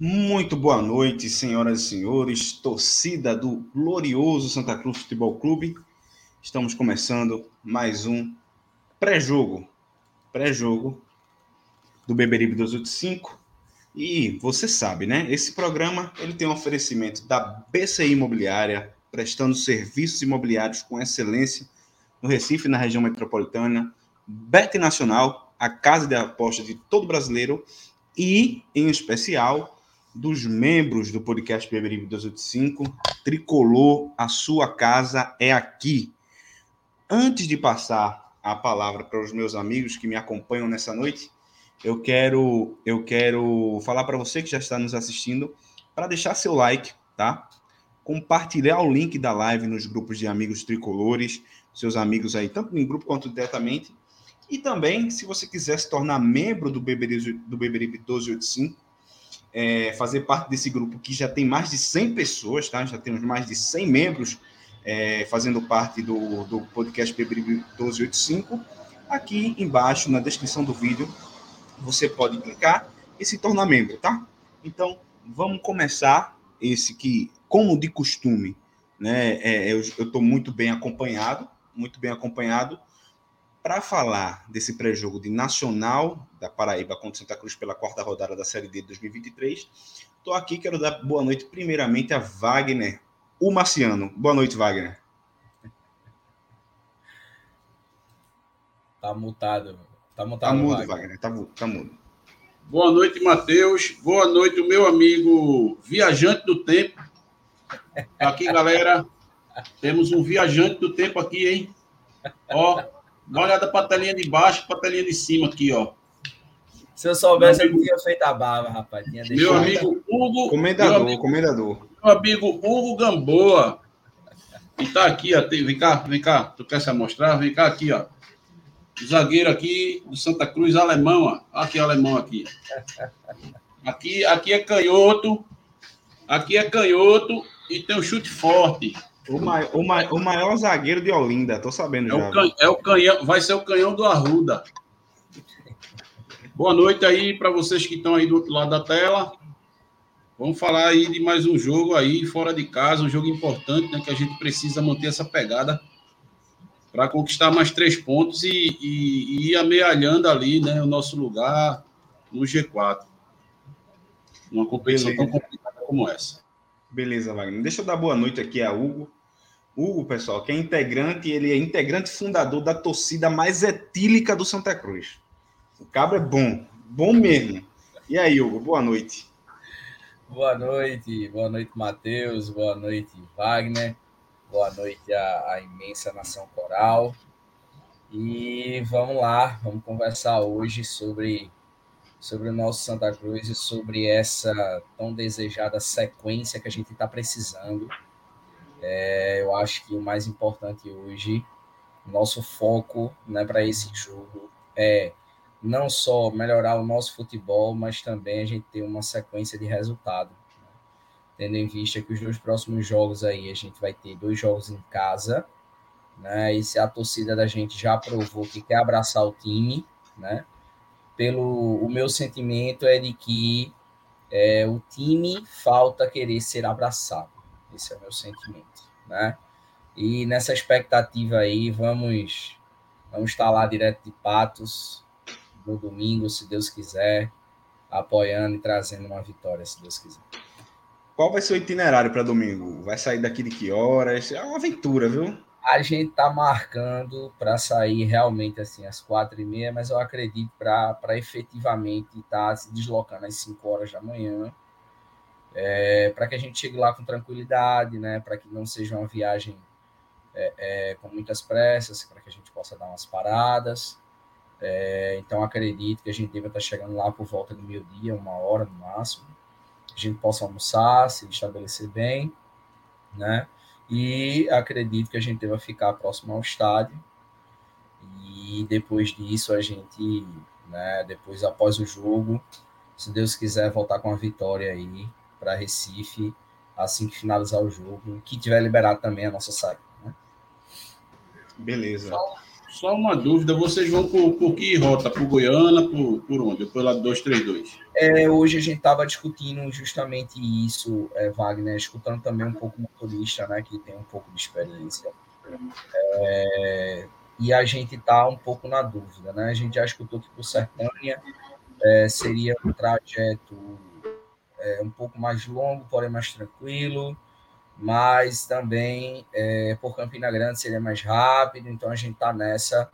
Muito boa noite, senhoras e senhores, torcida do glorioso Santa Cruz Futebol Clube. Estamos começando mais um pré-jogo, pré-jogo do Beberibe 285. E você sabe, né? Esse programa ele tem um oferecimento da BCI Imobiliária, prestando serviços imobiliários com excelência no Recife, na região metropolitana, Bet Nacional, a casa de aposta de todo brasileiro e, em especial, dos membros do podcast Beberibe 285, Tricolor, a sua casa é aqui. Antes de passar a palavra para os meus amigos que me acompanham nessa noite, eu quero eu quero falar para você que já está nos assistindo para deixar seu like, tá? Compartilhar o link da live nos grupos de amigos tricolores, seus amigos aí, tanto em grupo quanto diretamente. E também, se você quiser se tornar membro do Beberibe, do Beberibe 1285, é, fazer parte desse grupo que já tem mais de 100 pessoas, tá? Já temos mais de 100 membros é, fazendo parte do, do podcast Beberibe 1285. Aqui embaixo, na descrição do vídeo, você pode clicar e se tornar membro, tá? Então, vamos começar esse que, como de costume, né? É, eu estou muito bem acompanhado, muito bem acompanhado para falar desse pré-jogo de Nacional da Paraíba contra Santa Cruz pela quarta rodada da Série D de 2023. Estou aqui, quero dar boa noite primeiramente a Wagner, o Marciano. Boa noite, Wagner. Tá mutado. Tá mutado, tá mudo, Wagner. Wagner. Tá, tá mudo. Boa noite, Matheus. Boa noite, o meu amigo viajante do tempo. Aqui, galera. Temos um viajante do tempo aqui, hein? Ó, Dá uma olhada para a telinha de baixo para a telinha de cima aqui, ó. Se eu soubesse, amigo, eu tinha feito a barba, rapaz. meu amigo Hugo. Comendador, meu amigo, comendador. Meu amigo Hugo Gamboa. E tá aqui, ó. Vem cá, vem cá. Tu quer se mostrar? Vem cá aqui, ó. O zagueiro aqui do Santa Cruz, alemão, ó. Aqui, alemão aqui. Aqui, aqui é canhoto. Aqui é canhoto e tem um chute forte. O, mai, o, mai, o maior zagueiro de Olinda, tô sabendo é já. O can, é o canhão, vai ser o canhão do Arruda. Boa noite aí para vocês que estão aí do outro lado da tela. Vamos falar aí de mais um jogo aí fora de casa, um jogo importante, né? Que a gente precisa manter essa pegada para conquistar mais três pontos e, e, e, ir amealhando ali, né? O nosso lugar no G4. Uma competição Beleza. tão complicada como essa. Beleza, Wagner. Deixa eu dar boa noite aqui a Hugo. Hugo, pessoal, que é integrante, ele é integrante fundador da torcida mais etílica do Santa Cruz. O cabra é bom, bom mesmo. E aí, Hugo, boa noite. Boa noite, boa noite, Matheus, boa noite, Wagner, boa noite à, à imensa nação coral. E vamos lá, vamos conversar hoje sobre, sobre o nosso Santa Cruz e sobre essa tão desejada sequência que a gente está precisando é, eu acho que o mais importante hoje, nosso foco né, para esse jogo é não só melhorar o nosso futebol, mas também a gente ter uma sequência de resultado. Né? Tendo em vista que os dois próximos jogos aí a gente vai ter dois jogos em casa, né? E se a torcida da gente já provou que quer abraçar o time, né? Pelo o meu sentimento é de que é, o time falta querer ser abraçado. Esse é o meu sentimento, né? E nessa expectativa aí, vamos vamos estar lá direto de Patos no domingo, se Deus quiser, apoiando e trazendo uma vitória, se Deus quiser. Qual vai ser o itinerário para domingo? Vai sair daqui de que horas? É uma aventura, viu? A gente tá marcando para sair realmente assim às quatro e meia, mas eu acredito para efetivamente estar tá se deslocando às cinco horas da manhã é, para que a gente chegue lá com tranquilidade, né? Para que não seja uma viagem é, é, com muitas pressas, para que a gente possa dar umas paradas. É, então, acredito que a gente deve estar chegando lá por volta do meio-dia, uma hora no máximo. A gente possa almoçar, se estabelecer bem, né? E acredito que a gente deva ficar próximo ao estádio. E depois disso, a gente, né, depois após o jogo, se Deus quiser voltar com a vitória aí para Recife, assim que finalizar o jogo, que tiver liberado também a nossa saída. Né? Beleza. Só, só, uma dúvida, vocês vão por, por que rota? Por Goiânia, por, por onde? Pela 232? É, hoje a gente estava discutindo justamente isso, é, Wagner, escutando também um pouco o motorista, né, que tem um pouco de experiência. É, e a gente está um pouco na dúvida, né? A gente já escutou que por Sertânia é, seria um trajeto é, um pouco mais longo, porém mais tranquilo, mas também é, por Campina Grande seria mais rápido, então a gente está nessa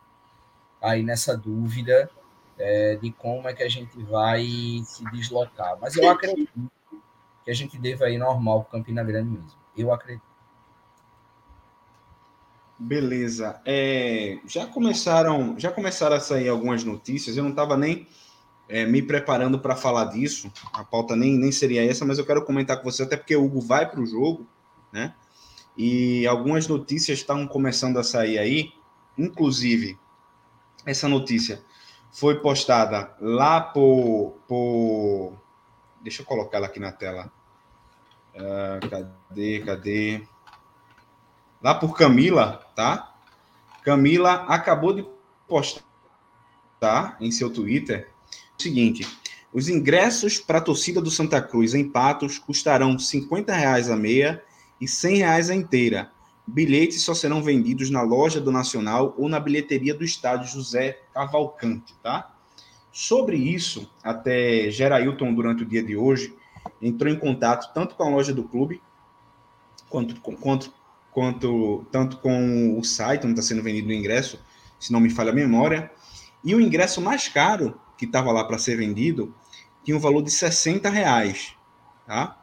aí nessa dúvida é, de como é que a gente vai se deslocar. Mas eu acredito que a gente deva ir normal para Campina Grande mesmo. Eu acredito. Beleza. É, já começaram, já começaram a sair algumas notícias. Eu não estava nem é, me preparando para falar disso. A pauta nem, nem seria essa, mas eu quero comentar com você, até porque o Hugo vai para o jogo, né? E algumas notícias estão começando a sair aí, inclusive essa notícia foi postada lá por, por... deixa eu colocar ela aqui na tela. Uh, cadê, cadê? Lá por Camila, tá? Camila acabou de postar em seu Twitter seguinte: os ingressos para a torcida do Santa Cruz em Patos custarão 50 reais a meia e 100 reais a inteira. Bilhetes só serão vendidos na loja do Nacional ou na bilheteria do estádio José Cavalcante, tá? Sobre isso, até Gerailton, durante o dia de hoje, entrou em contato tanto com a loja do clube, quanto, quanto, quanto tanto com o site onde está sendo vendido o ingresso, se não me falha a memória. E o ingresso mais caro que estava lá para ser vendido tinha um valor de 60 reais, tá?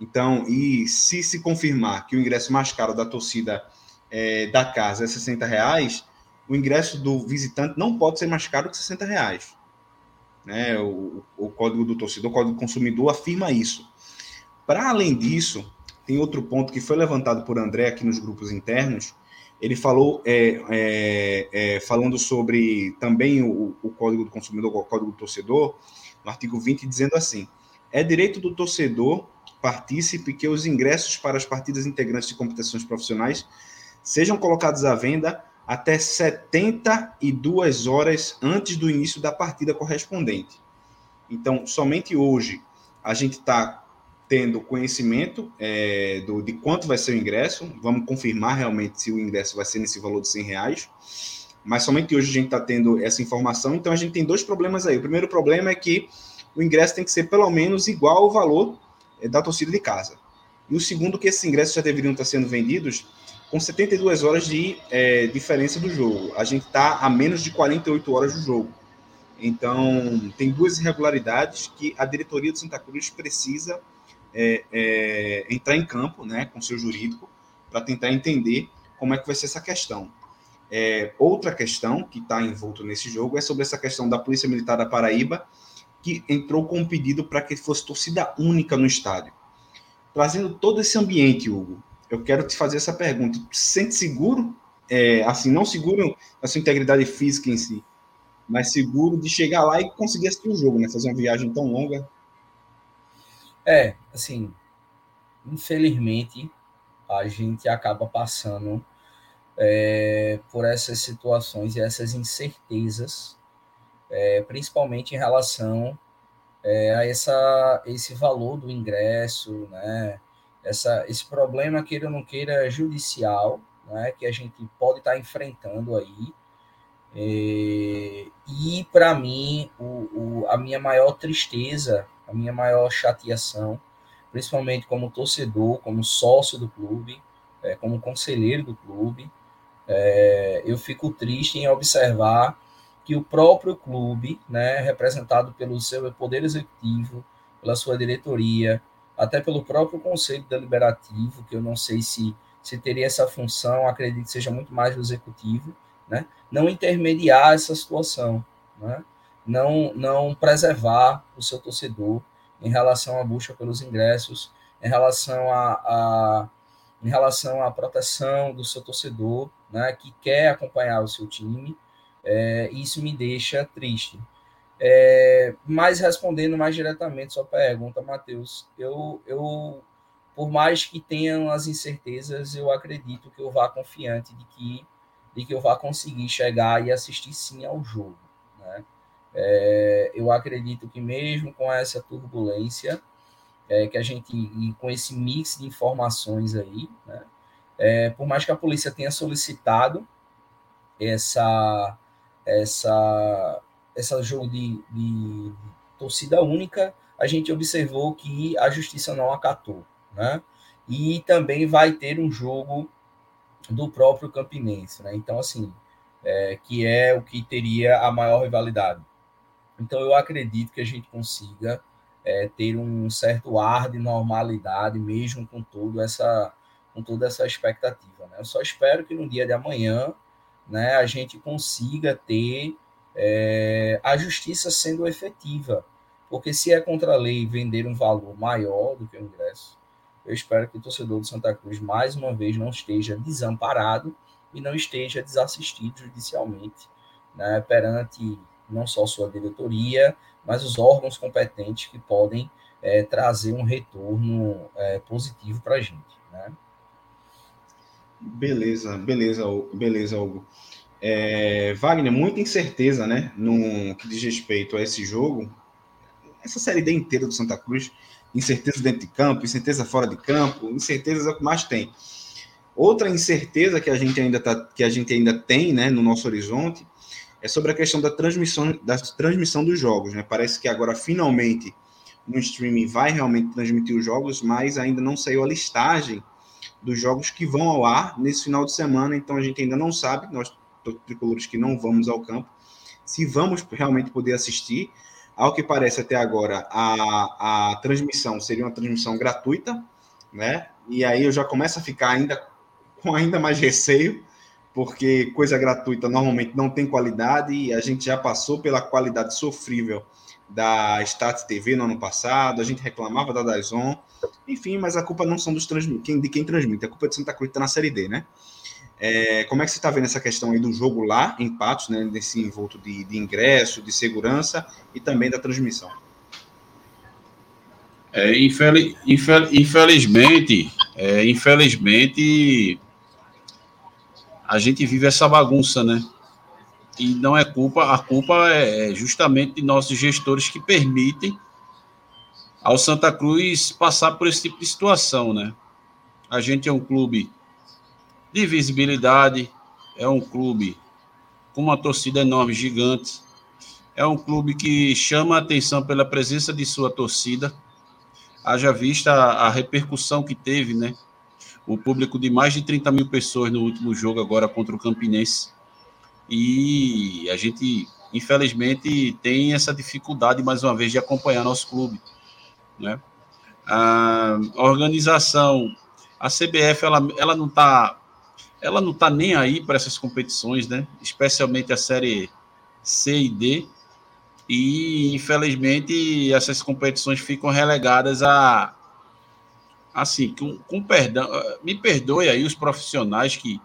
Então, e se se confirmar que o ingresso mais caro da torcida é, da casa é 60 reais, o ingresso do visitante não pode ser mais caro que 60 reais. Né? O, o código do torcedor, o código do consumidor afirma isso. Para além disso, tem outro ponto que foi levantado por André aqui nos grupos internos, ele falou é, é, é, falando sobre também o, o, Código do Consumidor, o Código do Torcedor, no artigo 20, dizendo assim: é direito do torcedor partícipe que os ingressos para as partidas integrantes de competições profissionais sejam colocados à venda até 72 horas antes do início da partida correspondente. Então, somente hoje a gente está tendo conhecimento é, do, de quanto vai ser o ingresso. Vamos confirmar realmente se o ingresso vai ser nesse valor de 100 reais. Mas somente hoje a gente está tendo essa informação. Então a gente tem dois problemas aí. O primeiro problema é que o ingresso tem que ser pelo menos igual ao valor é, da torcida de casa. E o segundo, que esses ingressos já deveriam estar sendo vendidos com 72 horas de é, diferença do jogo. A gente está a menos de 48 horas do jogo. Então, tem duas irregularidades que a diretoria do Santa Cruz precisa é, é, entrar em campo né, com seu jurídico para tentar entender como é que vai ser essa questão. É, outra questão que está envolto nesse jogo é sobre essa questão da Polícia Militar da Paraíba, que entrou com um pedido para que fosse torcida única no estádio. Trazendo todo esse ambiente, Hugo, eu quero te fazer essa pergunta. Se sente seguro, é, assim, não seguro na sua integridade física em si, mas seguro de chegar lá e conseguir assistir o jogo, né? Fazer uma viagem tão longa é, assim, infelizmente, a gente acaba passando é, por essas situações e essas incertezas, é, principalmente em relação é, a essa, esse valor do ingresso, né? Essa, esse problema, queira ou não queira, judicial, né? que a gente pode estar enfrentando aí. É, e, para mim, o, o, a minha maior tristeza a minha maior chateação, principalmente como torcedor, como sócio do clube, é, como conselheiro do clube, é, eu fico triste em observar que o próprio clube, né, representado pelo seu poder executivo, pela sua diretoria, até pelo próprio conselho deliberativo, que eu não sei se, se teria essa função, acredito que seja muito mais do executivo, né, não intermediar essa situação. né? Não, não preservar o seu torcedor em relação à busca pelos ingressos, em relação a, a em relação à proteção do seu torcedor, né, que quer acompanhar o seu time, é, isso me deixa triste. É, mas respondendo mais diretamente sua pergunta, Matheus, eu, eu, por mais que tenham as incertezas, eu acredito que eu vá confiante de que, de que eu vá conseguir chegar e assistir sim ao jogo. Né? É, eu acredito que mesmo com essa turbulência, é, que a gente, e com esse mix de informações aí, né, é, por mais que a polícia tenha solicitado essa, essa, essa jogo de, de, torcida única, a gente observou que a justiça não acatou, né? E também vai ter um jogo do próprio Campinense, né? Então, assim, é, que é o que teria a maior rivalidade. Então, eu acredito que a gente consiga é, ter um certo ar de normalidade, mesmo com tudo essa com toda essa expectativa. Né? Eu só espero que no dia de amanhã né, a gente consiga ter é, a justiça sendo efetiva, porque se é contra a lei vender um valor maior do que o ingresso, eu espero que o torcedor do Santa Cruz mais uma vez não esteja desamparado e não esteja desassistido judicialmente né, perante não só sua diretoria, mas os órgãos competentes que podem é, trazer um retorno é, positivo para a gente. Né? Beleza, beleza, beleza, Hugo. É, Wagner, muita incerteza, né, no que diz respeito a esse jogo. Essa série D inteira do Santa Cruz, incerteza dentro de campo, incerteza fora de campo, incertezas é o que mais tem. Outra incerteza que a gente ainda tá, que a gente ainda tem, né, no nosso horizonte, é sobre a questão da transmissão, da transmissão dos jogos. Né? Parece que agora, finalmente, no streaming vai realmente transmitir os jogos, mas ainda não saiu a listagem dos jogos que vão ao ar nesse final de semana, então a gente ainda não sabe, nós tricolores que não vamos ao campo, se vamos realmente poder assistir. Ao que parece até agora, a, a transmissão seria uma transmissão gratuita, né? E aí eu já começo a ficar ainda com ainda mais receio, porque coisa gratuita normalmente não tem qualidade e a gente já passou pela qualidade sofrível da Stat TV no ano passado, a gente reclamava da Dazon, enfim, mas a culpa não são dos transmit, de quem transmite, a culpa é de Santa Cruz está na Série D, né? É, como é que você está vendo essa questão aí do jogo lá, em Patos, né, desse envolto de, de ingresso, de segurança e também da transmissão? É, infeliz, infel, infelizmente, é, infelizmente, a gente vive essa bagunça, né? E não é culpa, a culpa é, é justamente de nossos gestores que permitem ao Santa Cruz passar por esse tipo de situação, né? A gente é um clube de visibilidade, é um clube com uma torcida enorme, gigante, é um clube que chama a atenção pela presença de sua torcida, haja vista a, a repercussão que teve, né? O público de mais de 30 mil pessoas no último jogo agora contra o Campinense. E a gente, infelizmente, tem essa dificuldade, mais uma vez, de acompanhar nosso clube. Né? A organização, a CBF, ela, ela não está ela não tá nem aí para essas competições, né? especialmente a Série C e D. E, infelizmente, essas competições ficam relegadas a assim, com, com perdão, eh, me perdoe aí os profissionais que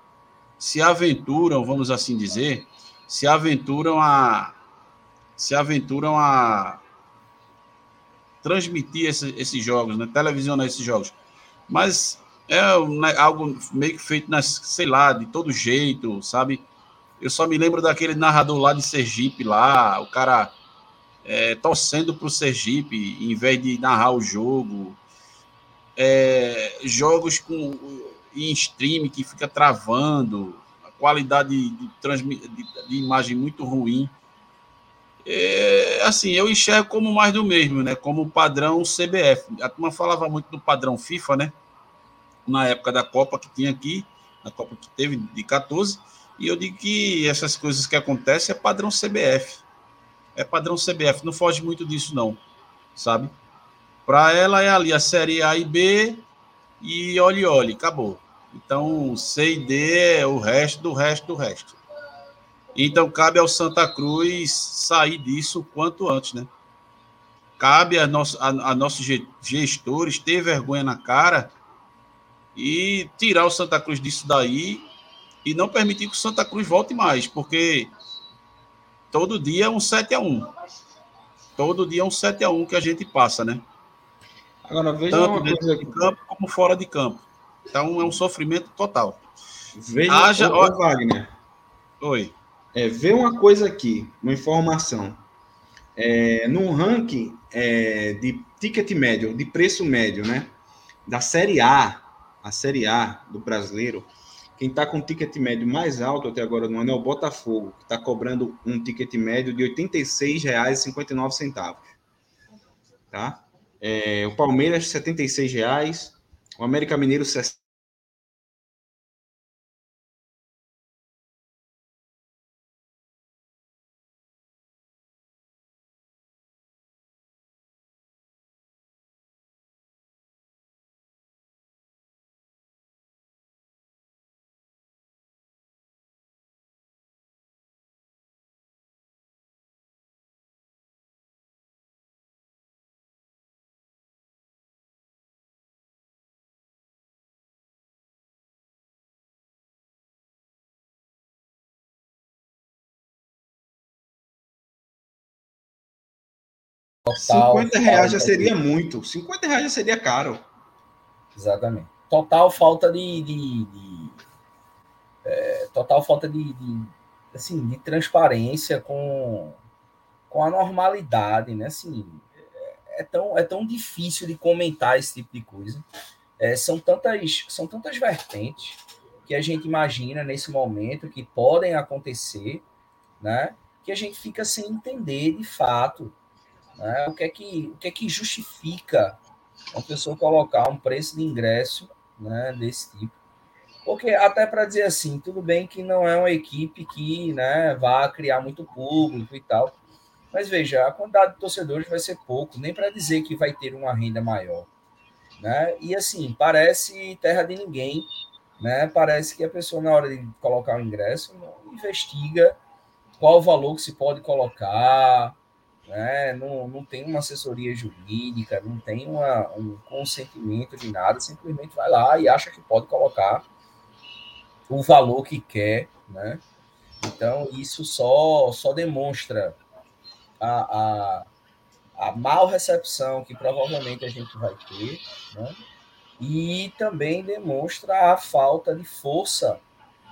se aventuram, vamos assim dizer, se aventuram a se aventuram a transmitir esse, esses jogos, né, televisionar esses jogos. Mas é né, algo meio que feito, nas, sei lá, de todo jeito, sabe? Eu só me lembro daquele narrador lá de Sergipe, lá, o cara é, torcendo para o Sergipe, em vez de narrar o jogo é, jogos com em stream que fica travando, a qualidade de, de, de imagem muito ruim. É, assim, eu enxergo como mais do mesmo, né? Como padrão CBF. A turma falava muito do padrão FIFA, né? Na época da Copa que tinha aqui, na Copa que teve de 14, e eu digo que essas coisas que acontecem é padrão CBF. É padrão CBF, não foge muito disso, não, sabe? Para ela é ali a série A e B e olhe, olhe, acabou. Então, C e D é o resto do resto do resto. Então cabe ao Santa Cruz sair disso o quanto antes, né? Cabe a, nosso, a, a nossos gestores ter vergonha na cara e tirar o Santa Cruz disso daí e não permitir que o Santa Cruz volte mais, porque todo dia é um 7 a 1 Todo dia é um 7 a 1 que a gente passa, né? Agora veja Tanto uma dentro de campo como fora de campo. Então é um sofrimento total. Veja, Haja, ô, ô, Wagner. Oi. É, vê uma coisa aqui, uma informação. É, no ranking é, de ticket médio, de preço médio, né? Da Série A, a Série A do brasileiro, quem está com o ticket médio mais alto até agora no ano é o Botafogo, que está cobrando um ticket médio de R$ 86,59. Tá? É, o Palmeiras, R$ 76,00. O América Mineiro, R$ 50 reais já seria de... muito. 50 reais já seria caro. Exatamente. Total falta de. de, de é, total falta de, de, assim, de transparência com, com a normalidade, né? Assim, é, tão, é tão difícil de comentar esse tipo de coisa. É, são, tantas, são tantas vertentes que a gente imagina nesse momento que podem acontecer, né? Que a gente fica sem entender de fato né? O, que é que, o que é que justifica uma pessoa colocar um preço de ingresso né, desse tipo? Porque até para dizer assim, tudo bem que não é uma equipe que né, vá criar muito público e tal, mas veja, a quantidade de torcedores vai ser pouco, nem para dizer que vai ter uma renda maior. Né? E assim, parece terra de ninguém, né? Parece que a pessoa, na hora de colocar o ingresso, não investiga qual o valor que se pode colocar, né? não, não tem uma assessoria jurídica, não tem uma, um consentimento de nada, simplesmente vai lá e acha que pode colocar o valor que quer, né? Então, isso só, só demonstra a, a, a mal recepção que provavelmente a gente vai ter, né? E também demonstra a falta de força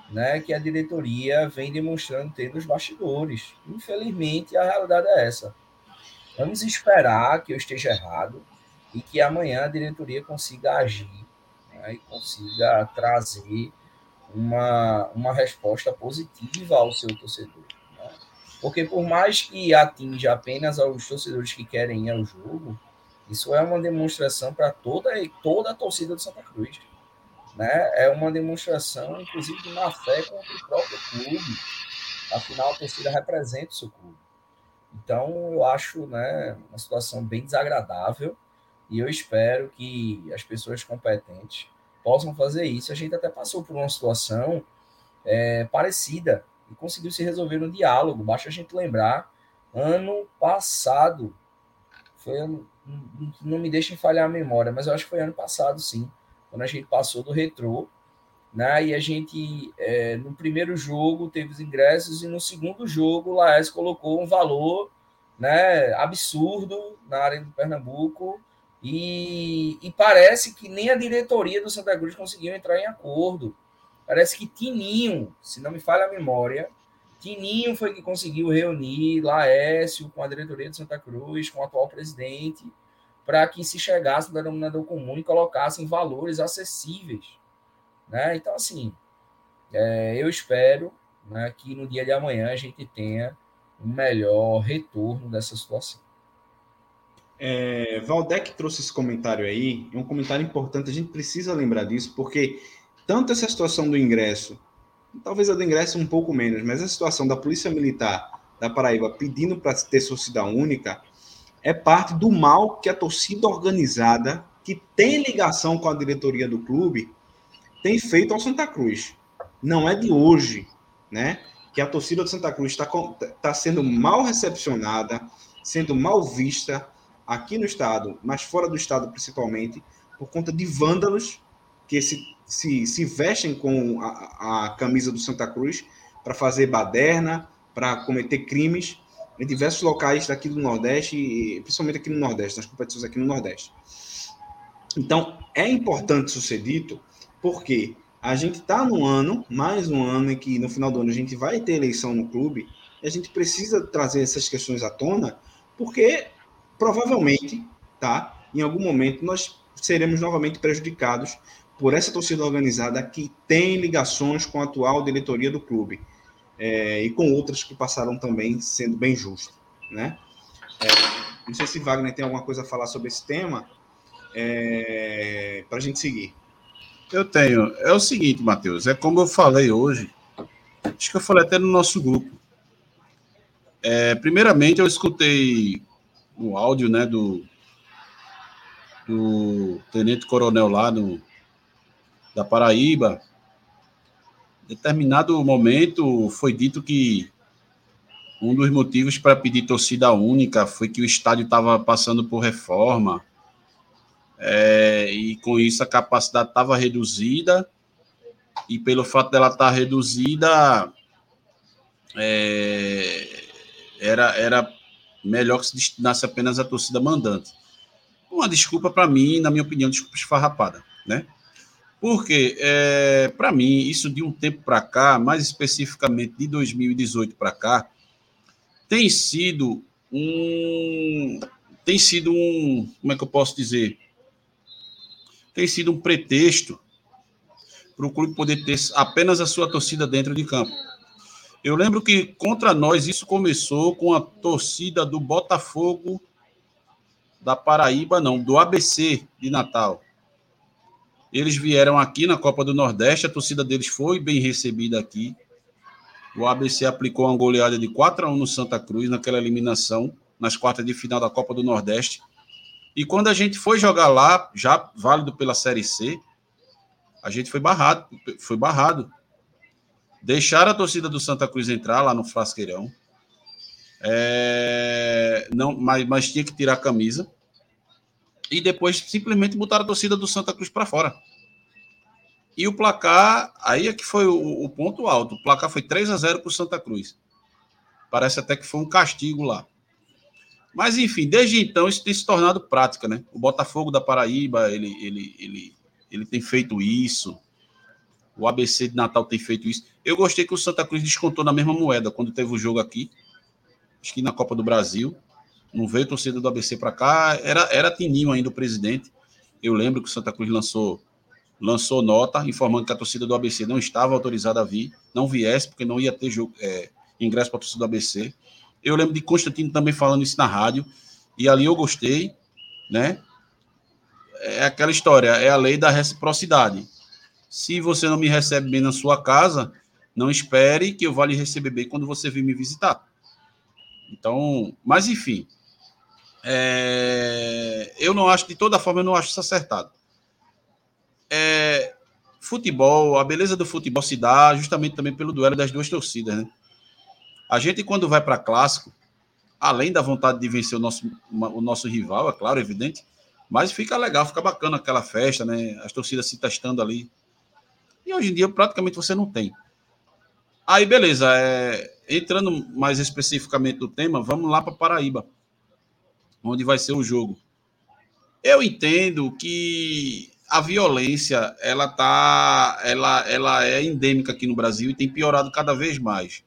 né, que a diretoria vem demonstrando ter nos bastidores. Infelizmente, a realidade é essa. Vamos esperar que eu esteja errado e que amanhã a diretoria consiga agir né, e consiga trazer uma, uma resposta positiva ao seu torcedor. Né? Porque por mais que atinja apenas aos torcedores que querem ir ao jogo, isso é uma demonstração para toda, toda a torcida do Santa Cruz. Né? É uma demonstração, inclusive, de má fé contra o próprio clube. Afinal, a torcida representa o seu clube. Então, eu acho né, uma situação bem desagradável e eu espero que as pessoas competentes possam fazer isso. A gente até passou por uma situação é, parecida e conseguiu se resolver no diálogo. Basta a gente lembrar, ano passado, foi não me deixem falhar a memória, mas eu acho que foi ano passado, sim, quando a gente passou do retrô né? E a gente, é, no primeiro jogo, teve os ingressos, e no segundo jogo, o Laércio colocou um valor né, absurdo na área do Pernambuco, e, e, parece que nem a diretoria do Santa Cruz conseguiu entrar em acordo. Parece que Tininho, se não me falha a memória, Tininho foi que conseguiu reunir Laércio com a diretoria do Santa Cruz, com o atual presidente, para que se chegasse no denominador comum e colocassem valores acessíveis né? Então, assim, é, eu espero né, que no dia de amanhã a gente tenha um melhor retorno dessa situação. É, Valdec trouxe esse comentário aí, é um comentário importante, a gente precisa lembrar disso, porque tanto essa situação do ingresso, talvez a do ingresso um pouco menos, mas a situação da Polícia Militar da Paraíba pedindo para ter torcida única, é parte do mal que a torcida organizada, que tem ligação com a diretoria do clube, tem feito ao Santa Cruz. Não é de hoje, né? que a torcida do Santa Cruz está tá sendo mal recepcionada, sendo mal vista aqui no estado, mas fora do estado principalmente, por conta de vândalos que se, se, se vestem com a, a camisa do Santa Cruz para fazer baderna, para cometer crimes em diversos locais daqui do Nordeste, principalmente aqui no Nordeste, nas competições aqui no Nordeste. Então, é importante isso ser dito, porque a gente está no ano, mais um ano, em que no final do ano a gente vai ter eleição no clube, e a gente precisa trazer essas questões à tona, porque provavelmente, tá, em algum momento nós seremos novamente prejudicados por essa torcida organizada que tem ligações com a atual diretoria do clube é, e com outras que passaram também, sendo bem justo, né? É, não sei se Wagner tem alguma coisa a falar sobre esse tema, é, para a gente seguir. Eu tenho. É o seguinte, Matheus, é como eu falei hoje, acho que eu falei até no nosso grupo. É, primeiramente, eu escutei o áudio né, do, do tenente coronel lá no, da Paraíba, determinado momento foi dito que um dos motivos para pedir torcida única foi que o estádio estava passando por reforma é, e com isso a capacidade estava reduzida e pelo fato dela estar tá reduzida é, era, era melhor que se destinasse apenas a torcida mandante. Uma desculpa para mim, na minha opinião, desculpa esfarrapada, né? Porque, é, para mim, isso de um tempo para cá, mais especificamente de 2018 para cá, tem sido um. Tem sido um. Como é que eu posso dizer? Tem sido um pretexto para o clube poder ter apenas a sua torcida dentro de campo. Eu lembro que contra nós isso começou com a torcida do Botafogo da Paraíba, não, do ABC de Natal. Eles vieram aqui na Copa do Nordeste, a torcida deles foi bem recebida aqui. O ABC aplicou uma goleada de 4 a 1 no Santa Cruz naquela eliminação, nas quartas de final da Copa do Nordeste. E quando a gente foi jogar lá, já válido pela Série C, a gente foi barrado, foi barrado. Deixaram a torcida do Santa Cruz entrar lá no Frasqueirão. É, não, mas, mas tinha que tirar a camisa e depois simplesmente botaram a torcida do Santa Cruz para fora. E o placar, aí é que foi o, o ponto alto. O placar foi 3 a 0 para o Santa Cruz. Parece até que foi um castigo lá. Mas, enfim, desde então isso tem se tornado prática, né? O Botafogo da Paraíba, ele, ele, ele, ele tem feito isso. O ABC de Natal tem feito isso. Eu gostei que o Santa Cruz descontou na mesma moeda quando teve o jogo aqui. Acho que na Copa do Brasil. Não veio torcida do ABC para cá, era, era Tininho ainda o presidente. Eu lembro que o Santa Cruz lançou, lançou nota informando que a torcida do ABC não estava autorizada a vir, não viesse, porque não ia ter jogo, é, ingresso para a torcida do ABC. Eu lembro de Constantino também falando isso na rádio, e ali eu gostei, né? É aquela história, é a lei da reciprocidade. Se você não me recebe bem na sua casa, não espere que eu vá lhe receber bem quando você vir me visitar. Então, mas enfim, é, eu não acho, de toda forma, eu não acho isso acertado. É, futebol, a beleza do futebol se dá justamente também pelo duelo das duas torcidas, né? A gente, quando vai para clássico, além da vontade de vencer o nosso, o nosso rival, é claro, evidente, mas fica legal, fica bacana aquela festa, né? As torcidas se testando ali. E hoje em dia, praticamente, você não tem. Aí, beleza. É, entrando mais especificamente no tema, vamos lá para Paraíba onde vai ser o jogo. Eu entendo que a violência ela tá, ela, ela é endêmica aqui no Brasil e tem piorado cada vez mais.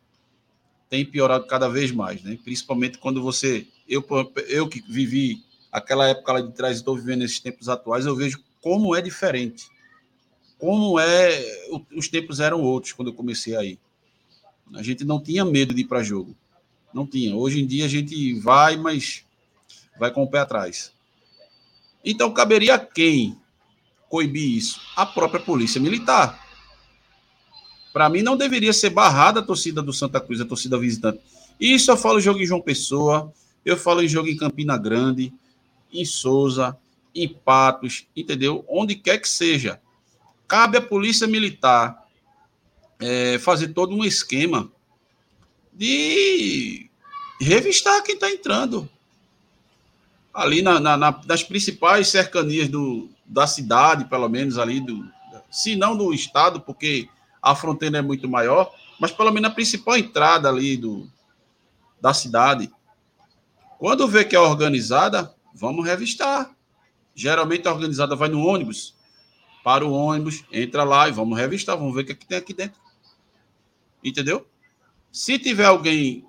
Tem piorado cada vez mais, né? Principalmente quando você, eu, eu que vivi aquela época lá de trás, estou vivendo esses tempos atuais, eu vejo como é diferente. Como é, os tempos eram outros quando eu comecei aí. A gente não tinha medo de ir para jogo. Não tinha. Hoje em dia a gente vai, mas vai com o pé atrás. Então, caberia a quem coibir isso? A própria Polícia Militar. Para mim, não deveria ser barrada a torcida do Santa Cruz, a torcida visitante. Isso eu falo jogo em João Pessoa, eu falo em jogo em Campina Grande, em Souza, em Patos, entendeu? Onde quer que seja. Cabe à Polícia Militar é, fazer todo um esquema de revistar quem está entrando. Ali na, na, na, nas principais cercanias do, da cidade, pelo menos ali, do, se não do estado, porque a fronteira é muito maior, mas pelo menos a principal entrada ali do, da cidade. Quando vê que é organizada, vamos revistar. Geralmente a organizada vai no ônibus, para o ônibus, entra lá e vamos revistar, vamos ver o que, é que tem aqui dentro. Entendeu? Se tiver alguém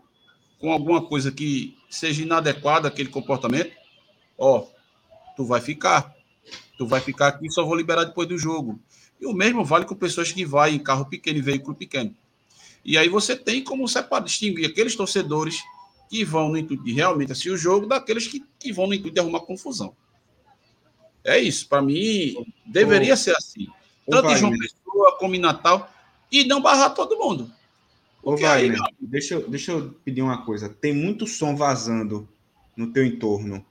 com alguma coisa que seja inadequada aquele comportamento, ó, tu vai ficar. Tu vai ficar aqui, só vou liberar depois do jogo. E o mesmo vale com pessoas que vai em carro pequeno e veículo pequeno. E aí você tem como separar, distinguir aqueles torcedores que vão no intuito de realmente assistir o jogo daqueles que, que vão no intuito de arrumar confusão. É isso. Para mim, deveria ser assim. Tanto em João Pessoa como em Natal. E não barrar todo mundo. Ô, Wagner, aí, deixa, eu, deixa eu pedir uma coisa. Tem muito som vazando no teu entorno.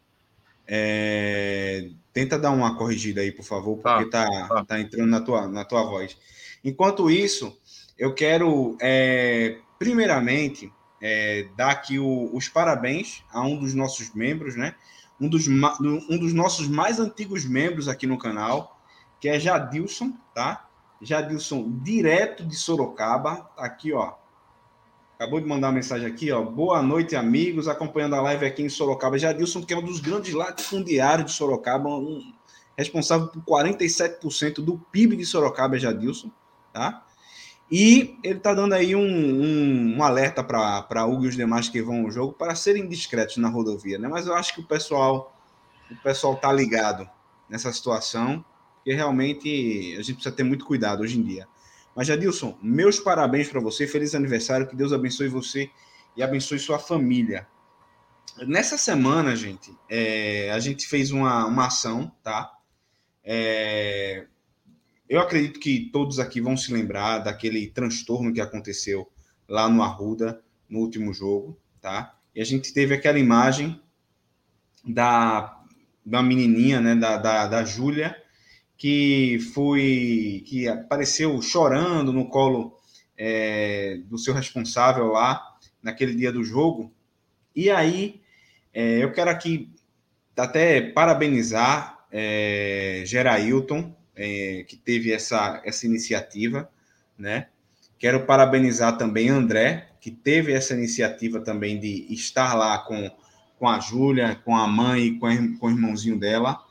É... Tenta dar uma corrigida aí, por favor, porque tá, tá, tá. tá entrando na tua, na tua voz. Enquanto isso, eu quero, é, primeiramente, é, dar aqui o, os parabéns a um dos nossos membros, né? Um dos, um dos nossos mais antigos membros aqui no canal, que é Jadilson, tá? Jadilson, direto de Sorocaba, tá aqui, ó. Acabou de mandar uma mensagem aqui, ó. Boa noite, amigos, acompanhando a live aqui em Sorocaba. Jadilson, que é um dos grandes latifundiários de Sorocaba, um, responsável por 47% do PIB de Sorocaba, Jadilson, tá? E ele está dando aí um, um, um alerta para Hugo e os demais que vão ao jogo para serem discretos na rodovia, né? Mas eu acho que o pessoal o pessoal tá ligado nessa situação, porque realmente a gente precisa ter muito cuidado hoje em dia. Mas Jadilson, meus parabéns para você, feliz aniversário, que Deus abençoe você e abençoe sua família. Nessa semana, gente, é, a gente fez uma, uma ação, tá? É, eu acredito que todos aqui vão se lembrar daquele transtorno que aconteceu lá no Arruda, no último jogo, tá? E a gente teve aquela imagem da, da menininha, né, da, da, da Júlia, que foi, que apareceu chorando no colo é, do seu responsável lá, naquele dia do jogo. E aí, é, eu quero aqui até parabenizar é, Gerailton, é, que teve essa, essa iniciativa, né? Quero parabenizar também André, que teve essa iniciativa também de estar lá com, com a Júlia, com a mãe e com, a, com o irmãozinho dela.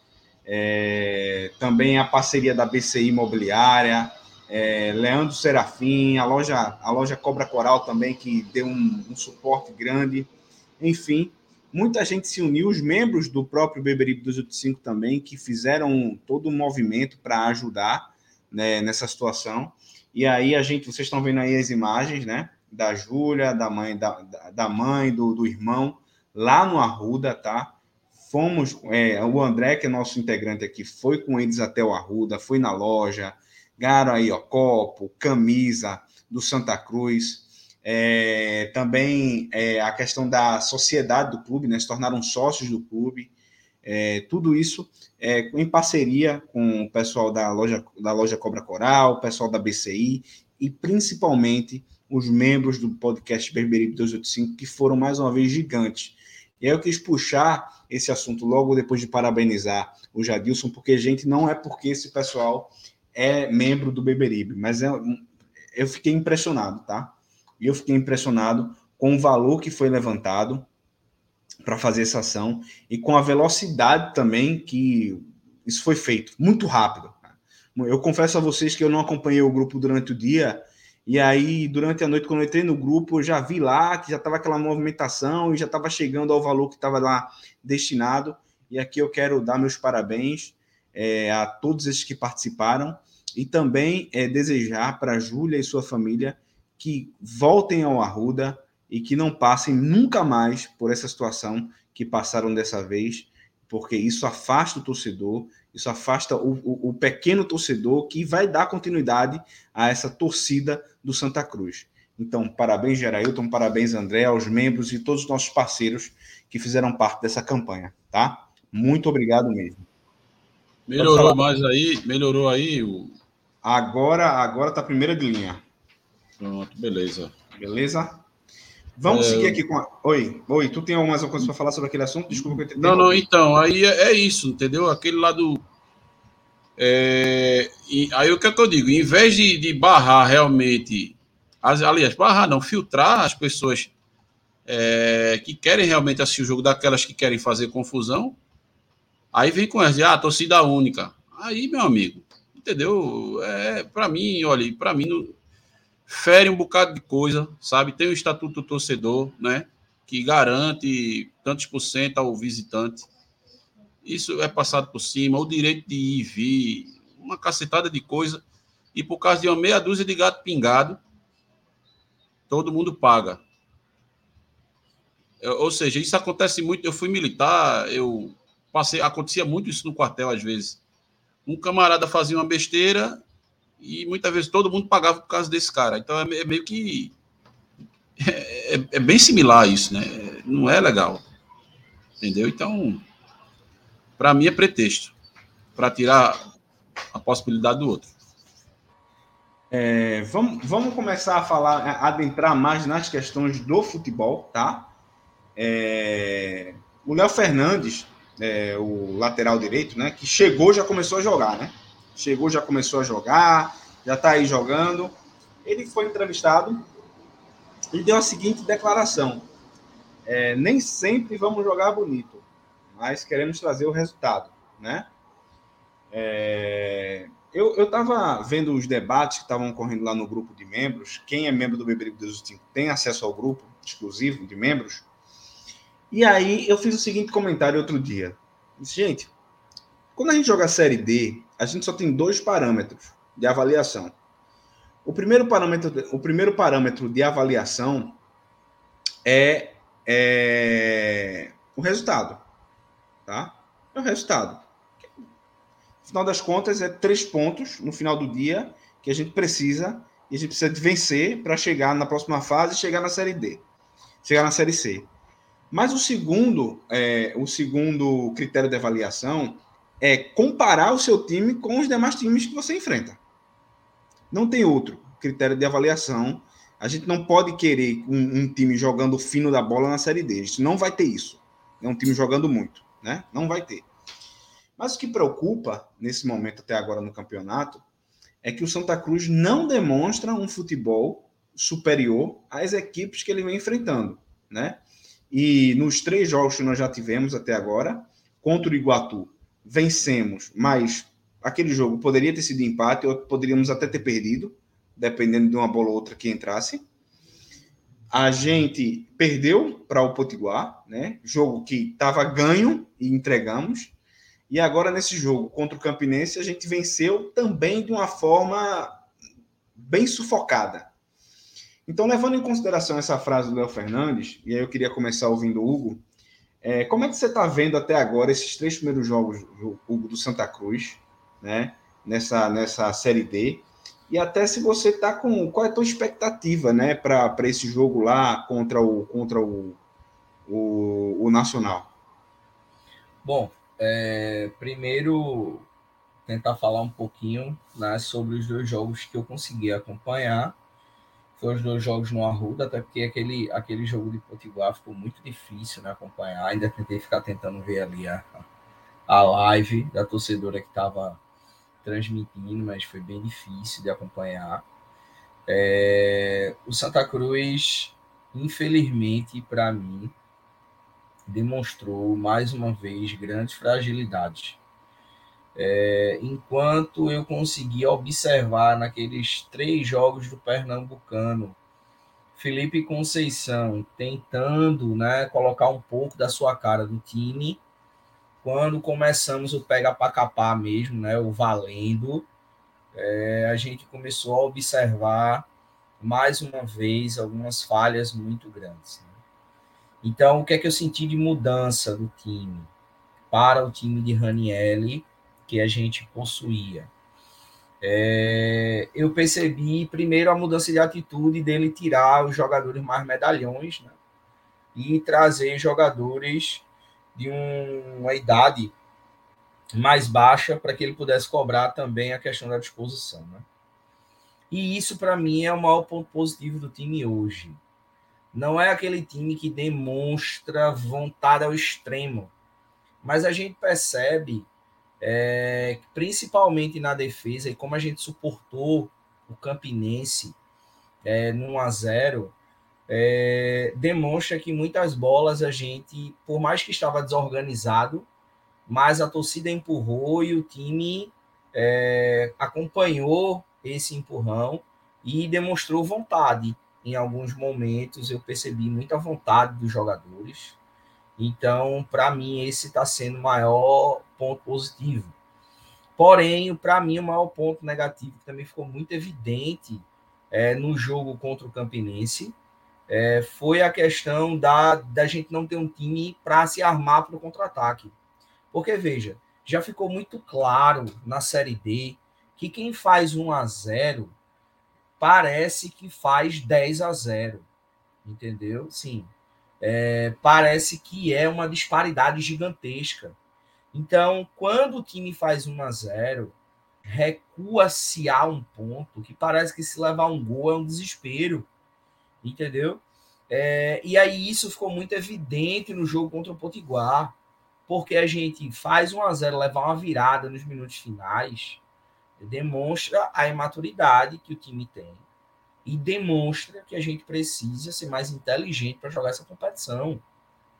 É, também a parceria da BCI Imobiliária, é, Leandro Serafim, a loja, a loja Cobra Coral também, que deu um, um suporte grande. Enfim, Muita gente se uniu, os membros do próprio Beberibe 285 também, que fizeram todo um movimento para ajudar né, nessa situação. E aí a gente, vocês estão vendo aí as imagens, né? Da Júlia, da mãe, da, da mãe, do, do irmão, lá no Arruda, tá? Fomos, é, o André, que é nosso integrante aqui, foi com eles até o Arruda, foi na loja, ganharam aí, ó, copo, camisa do Santa Cruz, é, também é, a questão da sociedade do clube, né, se tornaram sócios do clube, é, tudo isso é, em parceria com o pessoal da loja, da loja Cobra Coral, o pessoal da BCI e principalmente os membros do podcast Berberibe 285, que foram mais uma vez gigantes. E aí eu quis puxar esse assunto logo depois de parabenizar o Jadilson, porque, gente, não é porque esse pessoal é membro do Beberibe, mas é, eu fiquei impressionado, tá? E eu fiquei impressionado com o valor que foi levantado para fazer essa ação e com a velocidade também que isso foi feito, muito rápido. Eu confesso a vocês que eu não acompanhei o grupo durante o dia, e aí durante a noite, quando eu entrei no grupo, eu já vi lá que já estava aquela movimentação e já estava chegando ao valor que estava lá destinado. E aqui eu quero dar meus parabéns é, a todos esses que participaram e também é, desejar para a Júlia e sua família que voltem ao Arruda e que não passem nunca mais por essa situação que passaram dessa vez, porque isso afasta o torcedor, isso afasta o, o, o pequeno torcedor que vai dar continuidade a essa torcida do Santa Cruz. Então, parabéns, Gerailton, parabéns, André, aos membros e todos os nossos parceiros que fizeram parte dessa campanha, tá? Muito obrigado mesmo. Melhorou mais aí? Melhorou aí? O... Agora, agora tá primeira de linha. Pronto, beleza. Beleza? Vamos é... seguir aqui com a... Oi, oi, tu tem algumas coisas para falar sobre aquele assunto? Desculpa que eu Não, não, então, aí é, é, isso, entendeu? Aquele lado. É... E, aí o que é que eu digo? Em vez de, de barrar realmente. As, aliás, barrar não, filtrar as pessoas é, que querem realmente assistir o jogo, daquelas que querem fazer confusão, aí vem com essa, ah, torcida única. Aí, meu amigo, entendeu? É, para mim, olha, para mim, fere um bocado de coisa, sabe? Tem o estatuto do torcedor, né? Que garante tantos por cento ao visitante. Isso é passado por cima, o direito de ir e vir, uma cacetada de coisa. E por causa de uma meia dúzia de gato pingado, todo mundo paga. Ou seja, isso acontece muito. Eu fui militar, eu passei, acontecia muito isso no quartel às vezes. Um camarada fazia uma besteira, e muitas vezes todo mundo pagava por causa desse cara. Então é, é meio que. É, é, é, bem similar isso, né? Não é legal. Entendeu? Então, para mim é pretexto para tirar a possibilidade do outro. É, vamos, vamos começar a falar, a adentrar mais nas questões do futebol, tá? É, o Léo Fernandes, é, o lateral direito, né? Que chegou já começou a jogar, né? chegou, já começou a jogar, já está aí jogando. Ele foi entrevistado e deu a seguinte declaração: é, nem sempre vamos jogar bonito, mas queremos trazer o resultado, né? É, eu estava vendo os debates que estavam ocorrendo lá no grupo de membros. Quem é membro do Beberibe 205 tem acesso ao grupo exclusivo de membros. E aí eu fiz o seguinte comentário outro dia. Disse, gente, quando a gente joga a Série D, a gente só tem dois parâmetros de avaliação. O primeiro parâmetro, o primeiro parâmetro de avaliação é, é o resultado. Tá? É o resultado. Afinal das contas, é três pontos no final do dia que a gente precisa e a gente precisa de vencer para chegar na próxima fase e chegar na Série D. Chegar na Série C. Mas o segundo, é, o segundo critério de avaliação é comparar o seu time com os demais times que você enfrenta. Não tem outro critério de avaliação. A gente não pode querer um, um time jogando fino da bola na Série D. A gente não vai ter isso. É um time jogando muito, né? Não vai ter. Mas o que preocupa nesse momento até agora no campeonato é que o Santa Cruz não demonstra um futebol superior às equipes que ele vem enfrentando, né? E nos três jogos que nós já tivemos até agora, contra o Iguatu, vencemos, mas aquele jogo poderia ter sido empate, ou poderíamos até ter perdido, dependendo de uma bola ou outra que entrasse. A gente perdeu para o Potiguar, né? Jogo que estava ganho e entregamos. E agora, nesse jogo contra o Campinense, a gente venceu também de uma forma bem sufocada. Então, levando em consideração essa frase do Léo Fernandes, e aí eu queria começar ouvindo o Hugo, é, como é que você está vendo até agora esses três primeiros jogos Hugo, do Santa Cruz, né? Nessa, nessa Série D. E até se você está com. Qual é a tua expectativa, né? Para esse jogo lá contra o, contra o, o, o Nacional? Bom, é, primeiro tentar falar um pouquinho né, sobre os dois jogos que eu consegui acompanhar foi os dois jogos no Arruda, até porque aquele, aquele jogo de Potiguar ficou muito difícil né, acompanhar. Ainda tentei ficar tentando ver ali a, a live da torcedora que estava transmitindo, mas foi bem difícil de acompanhar. É, o Santa Cruz, infelizmente, para mim, demonstrou mais uma vez grandes fragilidades é, enquanto eu conseguia observar naqueles três jogos do Pernambucano, Felipe Conceição tentando né, colocar um pouco da sua cara no time, quando começamos o pega para capar mesmo, né, o valendo, é, a gente começou a observar mais uma vez algumas falhas muito grandes. Né? Então, o que é que eu senti de mudança do time para o time de Ranielli? que a gente possuía. É, eu percebi primeiro a mudança de atitude dele tirar os jogadores mais medalhões né, e trazer jogadores de um, uma idade mais baixa para que ele pudesse cobrar também a questão da disposição. Né? E isso, para mim, é o maior ponto positivo do time hoje. não é aquele time que demonstra vontade ao extremo, mas a gente percebe, é, principalmente na defesa, e como a gente suportou o Campinense é, no 1 a 0 é, demonstra que muitas bolas a gente, por mais que estava desorganizado, mas a torcida empurrou e o time é, acompanhou esse empurrão e demonstrou vontade. Em alguns momentos eu percebi muita vontade dos jogadores. Então, para mim, esse está sendo o maior ponto positivo. Porém, para mim, o maior ponto negativo que também ficou muito evidente é, no jogo contra o Campinense é, foi a questão da, da gente não ter um time para se armar para o contra-ataque. Porque, veja, já ficou muito claro na Série D que quem faz 1 a 0 parece que faz 10 a 0 entendeu? Sim. É, parece que é uma disparidade gigantesca. Então, quando o time faz 1 a 0 recua-se a um ponto que parece que se levar um gol é um desespero, entendeu? É, e aí isso ficou muito evidente no jogo contra o Potiguar, porque a gente faz 1 a 0 levar uma virada nos minutos finais, demonstra a imaturidade que o time tem e demonstra que a gente precisa ser mais inteligente para jogar essa competição,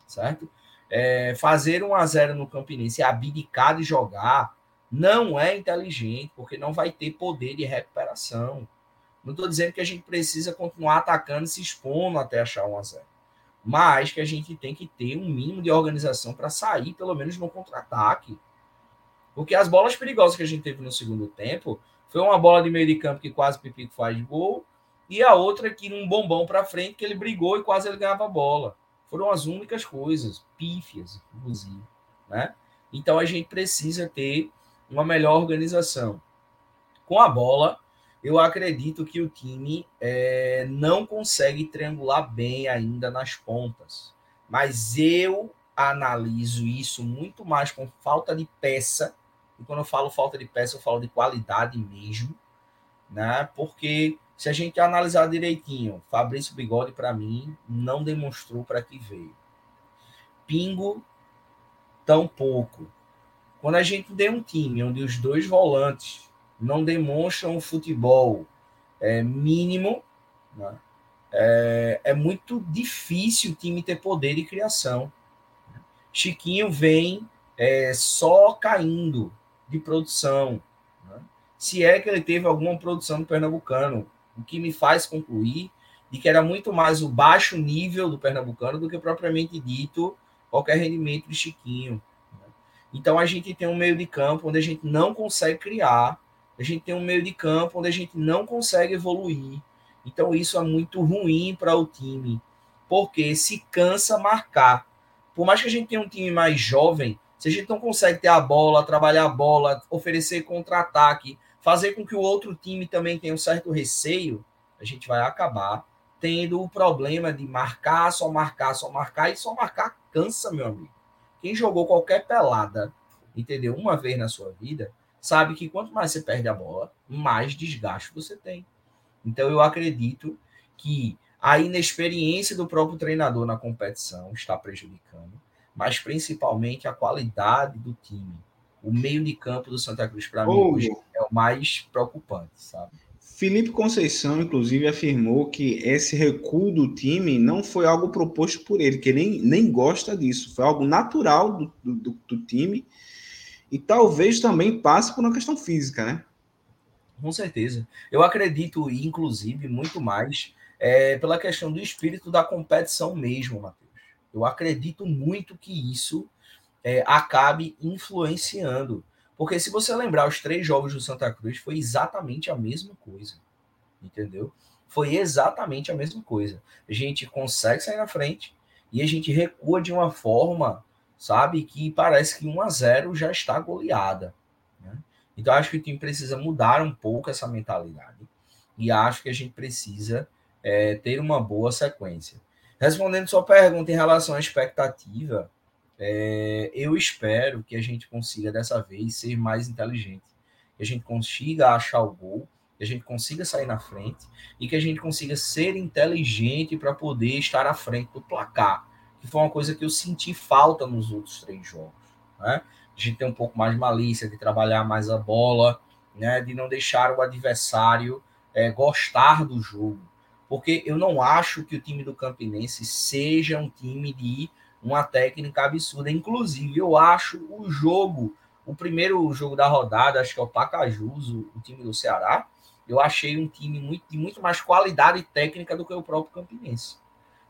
certo? É, fazer 1 a 0 no Campinense e abdicar de jogar não é inteligente, porque não vai ter poder de recuperação. Não estou dizendo que a gente precisa continuar atacando e se expondo até achar 1 a 0 mas que a gente tem que ter um mínimo de organização para sair, pelo menos no contra-ataque. Porque as bolas perigosas que a gente teve no segundo tempo foi uma bola de meio de campo que quase Pipico faz gol, e a outra que num bombom para frente que ele brigou e quase ele ganhava a bola. Foram as únicas coisas, pífias, inclusive. Né? Então a gente precisa ter uma melhor organização. Com a bola, eu acredito que o time é, não consegue triangular bem ainda nas pontas. Mas eu analiso isso muito mais com falta de peça. E quando eu falo falta de peça, eu falo de qualidade mesmo. Né? Porque se a gente analisar direitinho, Fabrício Bigode, para mim, não demonstrou para que veio. Pingo, tão pouco. Quando a gente tem um time onde os dois volantes não demonstram um futebol é, mínimo, né? é, é, muito difícil o time ter poder de criação. Chiquinho vem é, só caindo de produção. Né? Se é que ele teve alguma produção no Pernambucano, o que me faz concluir de que era muito mais o baixo nível do Pernambucano do que propriamente dito qualquer rendimento de Chiquinho. Então a gente tem um meio de campo onde a gente não consegue criar, a gente tem um meio de campo onde a gente não consegue evoluir. Então isso é muito ruim para o time, porque se cansa marcar. Por mais que a gente tenha um time mais jovem, se a gente não consegue ter a bola, trabalhar a bola, oferecer contra-ataque, fazer com que o outro time também tenha um certo receio, a gente vai acabar tendo o problema de marcar, só marcar, só marcar e só marcar cansa, meu amigo. Quem jogou qualquer pelada, entendeu? Uma vez na sua vida, sabe que quanto mais você perde a bola, mais desgaste você tem. Então eu acredito que a inexperiência do próprio treinador na competição está prejudicando, mas principalmente a qualidade do time. O meio de campo do Santa Cruz, para mim, hoje é o mais preocupante, sabe? Felipe Conceição, inclusive, afirmou que esse recuo do time não foi algo proposto por ele, que ele nem, nem gosta disso, foi algo natural do, do, do time e talvez também passe por uma questão física, né? Com certeza. Eu acredito, inclusive, muito mais é, pela questão do espírito da competição mesmo, Matheus. Eu acredito muito que isso é, acabe influenciando porque se você lembrar os três jogos do Santa Cruz, foi exatamente a mesma coisa. Entendeu? Foi exatamente a mesma coisa. A gente consegue sair na frente e a gente recua de uma forma, sabe, que parece que 1 a 0 já está goleada. Né? Então acho que o time precisa mudar um pouco essa mentalidade. E acho que a gente precisa é, ter uma boa sequência. Respondendo sua pergunta em relação à expectativa, é, eu espero que a gente consiga dessa vez ser mais inteligente, que a gente consiga achar o gol que a gente consiga sair na frente e que a gente consiga ser inteligente para poder estar à frente do placar, que foi uma coisa que eu senti falta nos outros três jogos. Né? Gente tem um pouco mais de malícia, de trabalhar mais a bola, né? de não deixar o adversário é, gostar do jogo. Porque eu não acho que o time do Campinense seja um time de uma técnica absurda. Inclusive, eu acho o jogo, o primeiro jogo da rodada, acho que é o Pacajus, o, o time do Ceará, eu achei um time muito, de muito mais qualidade técnica do que o próprio Campinense.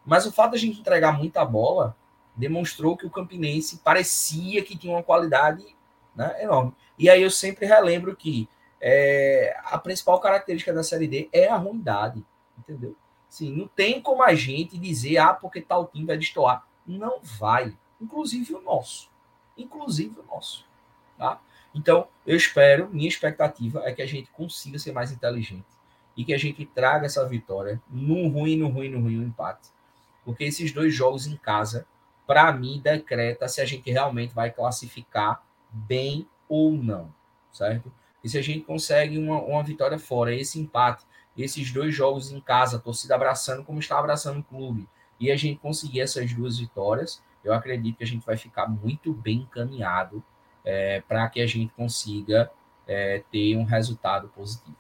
Mas o fato de a gente entregar muita bola demonstrou que o Campinense parecia que tinha uma qualidade né, enorme. E aí eu sempre relembro que é, a principal característica da Série D é a ruindade, entendeu? Sim, não tem como a gente dizer, ah, porque tal time vai destoar. Não vai. Inclusive o nosso. Inclusive o nosso. Tá? Então, eu espero, minha expectativa é que a gente consiga ser mais inteligente e que a gente traga essa vitória no ruim, no ruim, no ruim, no empate. Porque esses dois jogos em casa, para mim, decreta se a gente realmente vai classificar bem ou não, certo? E se a gente consegue uma, uma vitória fora, esse empate, esses dois jogos em casa, a torcida abraçando como está abraçando o clube, e a gente conseguir essas duas vitórias, eu acredito que a gente vai ficar muito bem encaminhado é, para que a gente consiga é, ter um resultado positivo.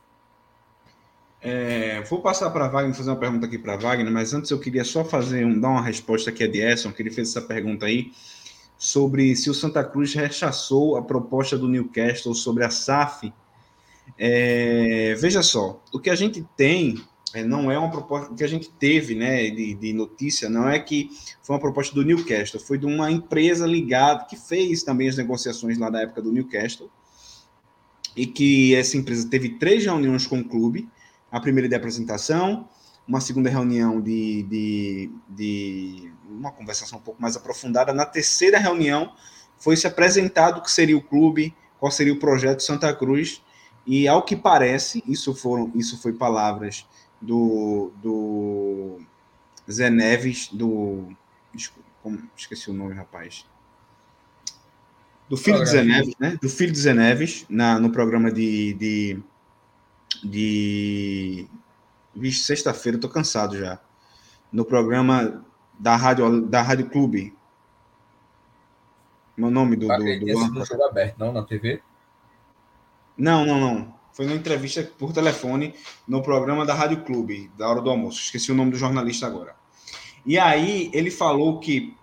É, vou passar para Wagner fazer uma pergunta aqui para Wagner, mas antes eu queria só fazer um, dar uma resposta aqui a Edson, que ele fez essa pergunta aí sobre se o Santa Cruz rechaçou a proposta do Newcastle sobre a SAF. É, veja só, o que a gente tem é, não é uma proposta, que a gente teve né, de, de, notícia não é que foi uma proposta do Newcastle, foi de uma empresa ligada que fez também as negociações lá da época do Newcastle e que essa empresa teve três reuniões com o clube, a primeira de apresentação, uma segunda reunião de, de, de uma conversação um pouco mais aprofundada. Na terceira reunião, foi se apresentado o que seria o clube, qual seria o projeto Santa Cruz, e ao que parece, isso foram, isso foi palavras do, do Zé Neves, do. Como, esqueci o nome, rapaz. Do filho de Zé Neves, né? Do filho de Zé Neves, na, no programa de. de, de Vixe, sexta-feira, tô cansado já. No programa da Rádio, da Rádio Clube. Meu nome do. do, do, jogo aberto, não, na TV? Não, não, não. Foi numa entrevista por telefone no programa da Rádio Clube, da hora do almoço. Esqueci o nome do jornalista agora. E aí ele falou que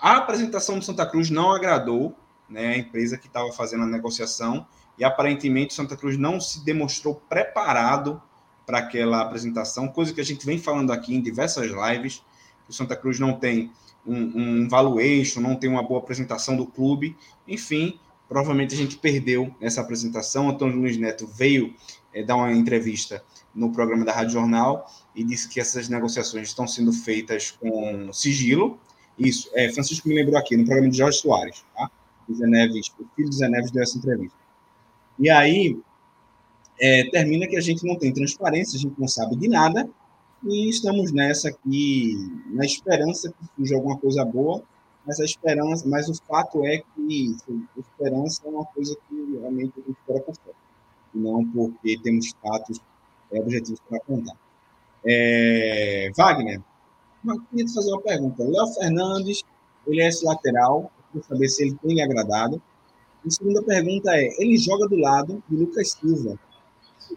a apresentação do Santa Cruz não agradou né, a empresa que estava fazendo a negociação e aparentemente Santa Cruz não se demonstrou preparado para aquela apresentação, coisa que a gente vem falando aqui em diversas lives, que o Santa Cruz não tem um, um valuation, não tem uma boa apresentação do clube, enfim, provavelmente a gente perdeu essa apresentação. Antônio Luiz Neto veio é, dar uma entrevista no programa da Rádio Jornal e disse que essas negociações estão sendo feitas com sigilo. Isso, é, Francisco me lembrou aqui, no programa de Jorge Soares, tá? O, Zé Neves, o filho do Zé Neves deu essa entrevista. E aí, é, termina que a gente não tem transparência, a gente não sabe de nada, e estamos nessa aqui, na esperança que surja alguma coisa boa, mas a esperança, mas o fato é que a esperança é uma coisa que realmente a gente espera por fora, não porque temos fatos é, objetivos para contar. É, Wagner, eu queria te fazer uma pergunta. Léo Fernandes, ele é esse lateral, eu queria saber se ele tem agradado. E a segunda pergunta é, ele joga do lado de Lucas Silva,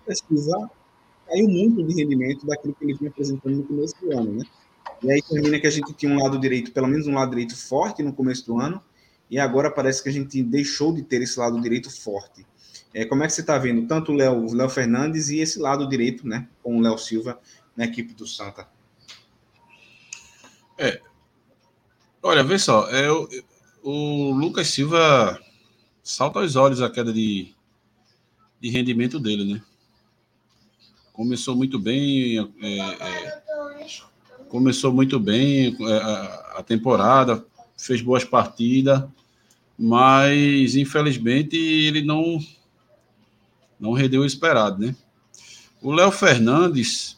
pesquisar, caiu muito de rendimento daquilo que ele vinha apresentando no começo do ano, né? E aí termina que a gente tinha um lado direito, pelo menos um lado direito forte no começo do ano, e agora parece que a gente deixou de ter esse lado direito forte. É, como é que você está vendo tanto o Léo, Léo Fernandes e esse lado direito, né, com o Léo Silva na equipe do Santa? É. Olha, vê só, é, o, Lucas Silva salta aos olhos a queda de, de rendimento dele, né? começou muito bem, é, é, começou muito bem é, a, a, temporada, fez boas partidas, mas infelizmente ele não não rendeu o esperado, né? O Léo Fernandes,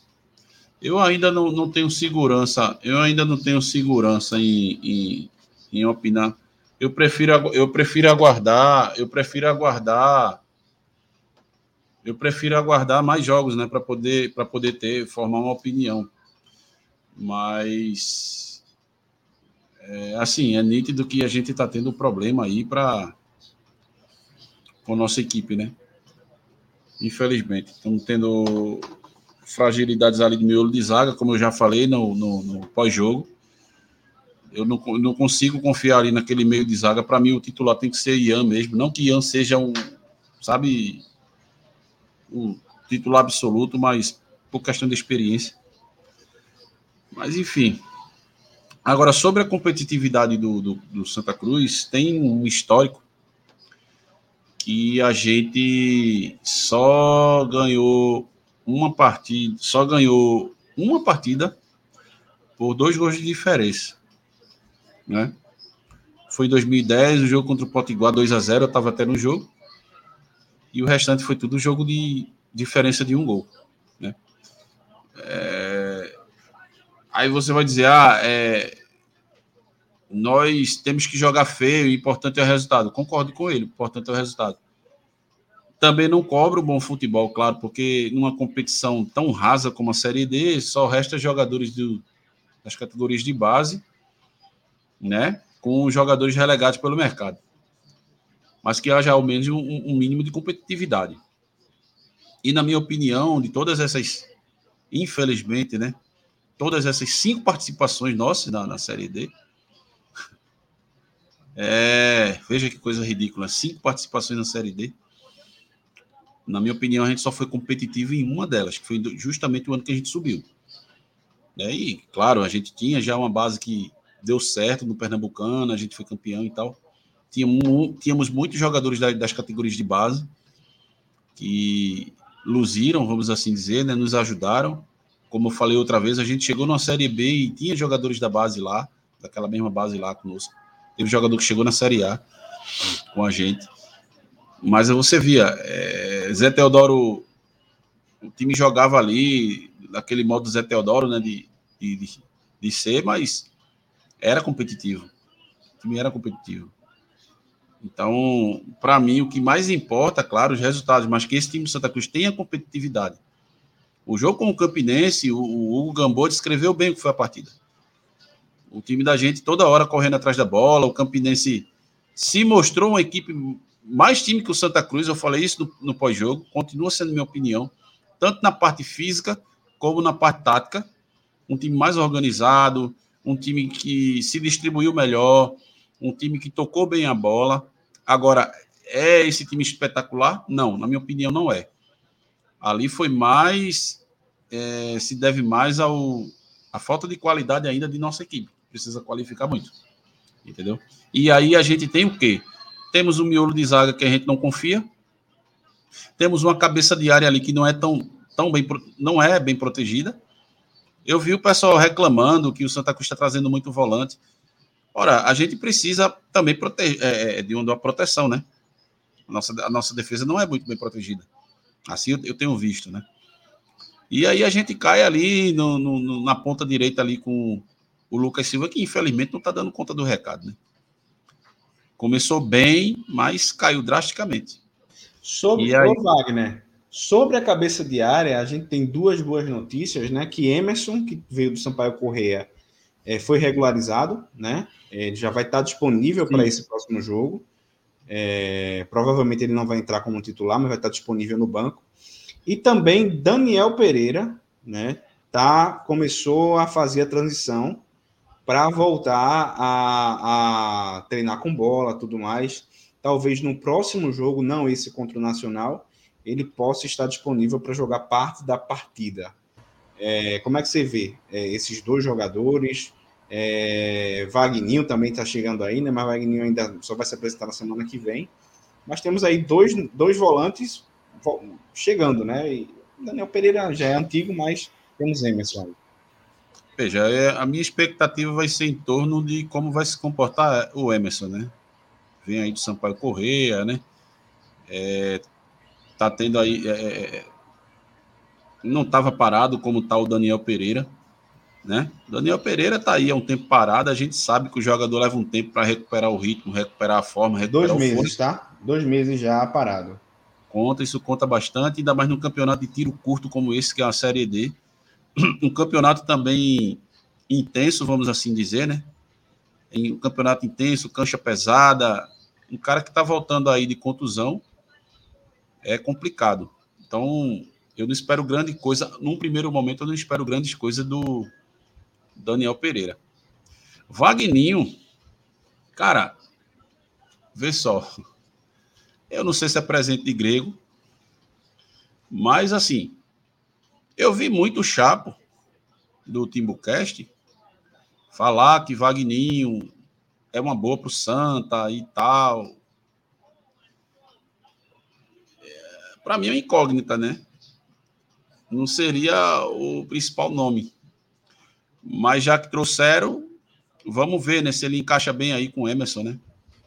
eu ainda não, não tenho segurança, eu ainda não tenho segurança em, em, em opinar. Eu prefiro, eu prefiro aguardar, eu prefiro aguardar eu prefiro aguardar mais jogos, né, para poder para poder ter formar uma opinião. Mas é, assim, é nítido que a gente está tendo problema aí para com nossa equipe, né? Infelizmente, estamos tendo fragilidades ali do miolo de zaga, como eu já falei no, no, no pós-jogo. Eu não, não consigo confiar ali naquele meio de zaga. Para mim, o titular tem que ser Ian mesmo. Não que Ian seja um, sabe, o titular absoluto, mas por questão de experiência. Mas, enfim. Agora, sobre a competitividade do, do, do Santa Cruz, tem um histórico que a gente só ganhou uma partida, só ganhou uma partida por dois gols de diferença, né? Foi em 2010, o jogo contra o Potiguar 2 a 0, eu estava até no jogo. E o restante foi tudo jogo de diferença de um gol, né? É... Aí você vai dizer, ah, é... nós temos que jogar feio, o importante é o resultado. Concordo com ele, o importante é o resultado. Também não cobra o bom futebol, claro, porque numa competição tão rasa como a Série D, só resta jogadores do, das categorias de base, né? Com jogadores relegados pelo mercado. Mas que haja ao menos um, um mínimo de competitividade. E na minha opinião, de todas essas, infelizmente, né? Todas essas cinco participações nossas na, na Série D, é, veja que coisa ridícula. Cinco participações na Série D. Na minha opinião, a gente só foi competitivo em uma delas, que foi justamente o ano que a gente subiu. Né? E, claro, a gente tinha já uma base que deu certo no Pernambucano, a gente foi campeão e tal. Tínhamos, muitos jogadores das categorias de base que luziram, vamos assim dizer, né? nos ajudaram. Como eu falei outra vez, a gente chegou na Série B e tinha jogadores da base lá, daquela mesma base lá conosco. Teve jogador que chegou na Série A com a gente. Mas você via, é, Zé Teodoro, o time jogava ali, naquele modo Zé Teodoro, né, de, de, de ser, mas era competitivo. O time era competitivo. Então, para mim, o que mais importa, claro, os resultados, mas que esse time do Santa Cruz tenha competitividade. O jogo com o Campinense, o, o Hugo Gambô descreveu bem o que foi a partida. O time da gente toda hora correndo atrás da bola, o Campinense se mostrou uma equipe mais time que o Santa Cruz, eu falei isso no, no pós-jogo, continua sendo minha opinião, tanto na parte física como na parte tática. Um time mais organizado, um time que se distribuiu melhor, um time que tocou bem a bola. Agora, é esse time espetacular? Não, na minha opinião, não é. Ali foi mais. É, se deve mais ao a falta de qualidade ainda de nossa equipe. Precisa qualificar muito. Entendeu? E aí a gente tem o quê? Temos um miolo de zaga que a gente não confia. Temos uma cabeça de área ali que não é tão, tão bem, não é bem protegida. Eu vi o pessoal reclamando que o Santa Cruz está trazendo muito volante. Ora, a gente precisa também proteger, é, é, de uma proteção, né? A nossa, a nossa defesa não é muito bem protegida. Assim eu, eu tenho visto, né? E aí a gente cai ali no, no, na ponta direita ali com o Lucas Silva, que infelizmente não está dando conta do recado, né? Começou bem, mas caiu drasticamente. Sobre aí... o Wagner, sobre a cabeça de área, a gente tem duas boas notícias, né? Que Emerson, que veio do Sampaio Correia, é, foi regularizado, né? É, ele já vai estar disponível para esse próximo jogo. É, provavelmente ele não vai entrar como titular, mas vai estar disponível no banco. E também Daniel Pereira, né? Tá, começou a fazer a transição para voltar a, a treinar com bola, tudo mais. Talvez no próximo jogo, não esse contra o Nacional, ele possa estar disponível para jogar parte da partida. É, como é que você vê é, esses dois jogadores? É, também está chegando aí, né? Mas Wagninho ainda só vai se apresentar na semana que vem. Mas temos aí dois, dois volantes chegando, né? E Daniel Pereira já é antigo, mas temos Emerson aí. Veja, é, a minha expectativa vai ser em torno de como vai se comportar o Emerson, né? Vem aí do Sampaio Correia, né? É, tá tendo aí. É, é, é não estava parado como tá o Daniel Pereira, né? Daniel Pereira tá aí há um tempo parado, a gente sabe que o jogador leva um tempo para recuperar o ritmo, recuperar a forma, recuperar Dois meses, tá? Dois meses já parado. Conta, isso conta bastante, ainda mais num campeonato de tiro curto como esse, que é a Série D. Um campeonato também intenso, vamos assim dizer, né? Em um campeonato intenso, cancha pesada, um cara que está voltando aí de contusão é complicado. Então, eu não espero grande coisa. Num primeiro momento, eu não espero grandes coisas do Daniel Pereira. Vagninho, cara, vê só. Eu não sei se é presente de grego, mas assim, eu vi muito chapo do Timbucast falar que Vagninho é uma boa para o Santa e tal. Para mim é uma incógnita, né? não seria o principal nome. Mas já que trouxeram, vamos ver né, se ele encaixa bem aí com o Emerson, né?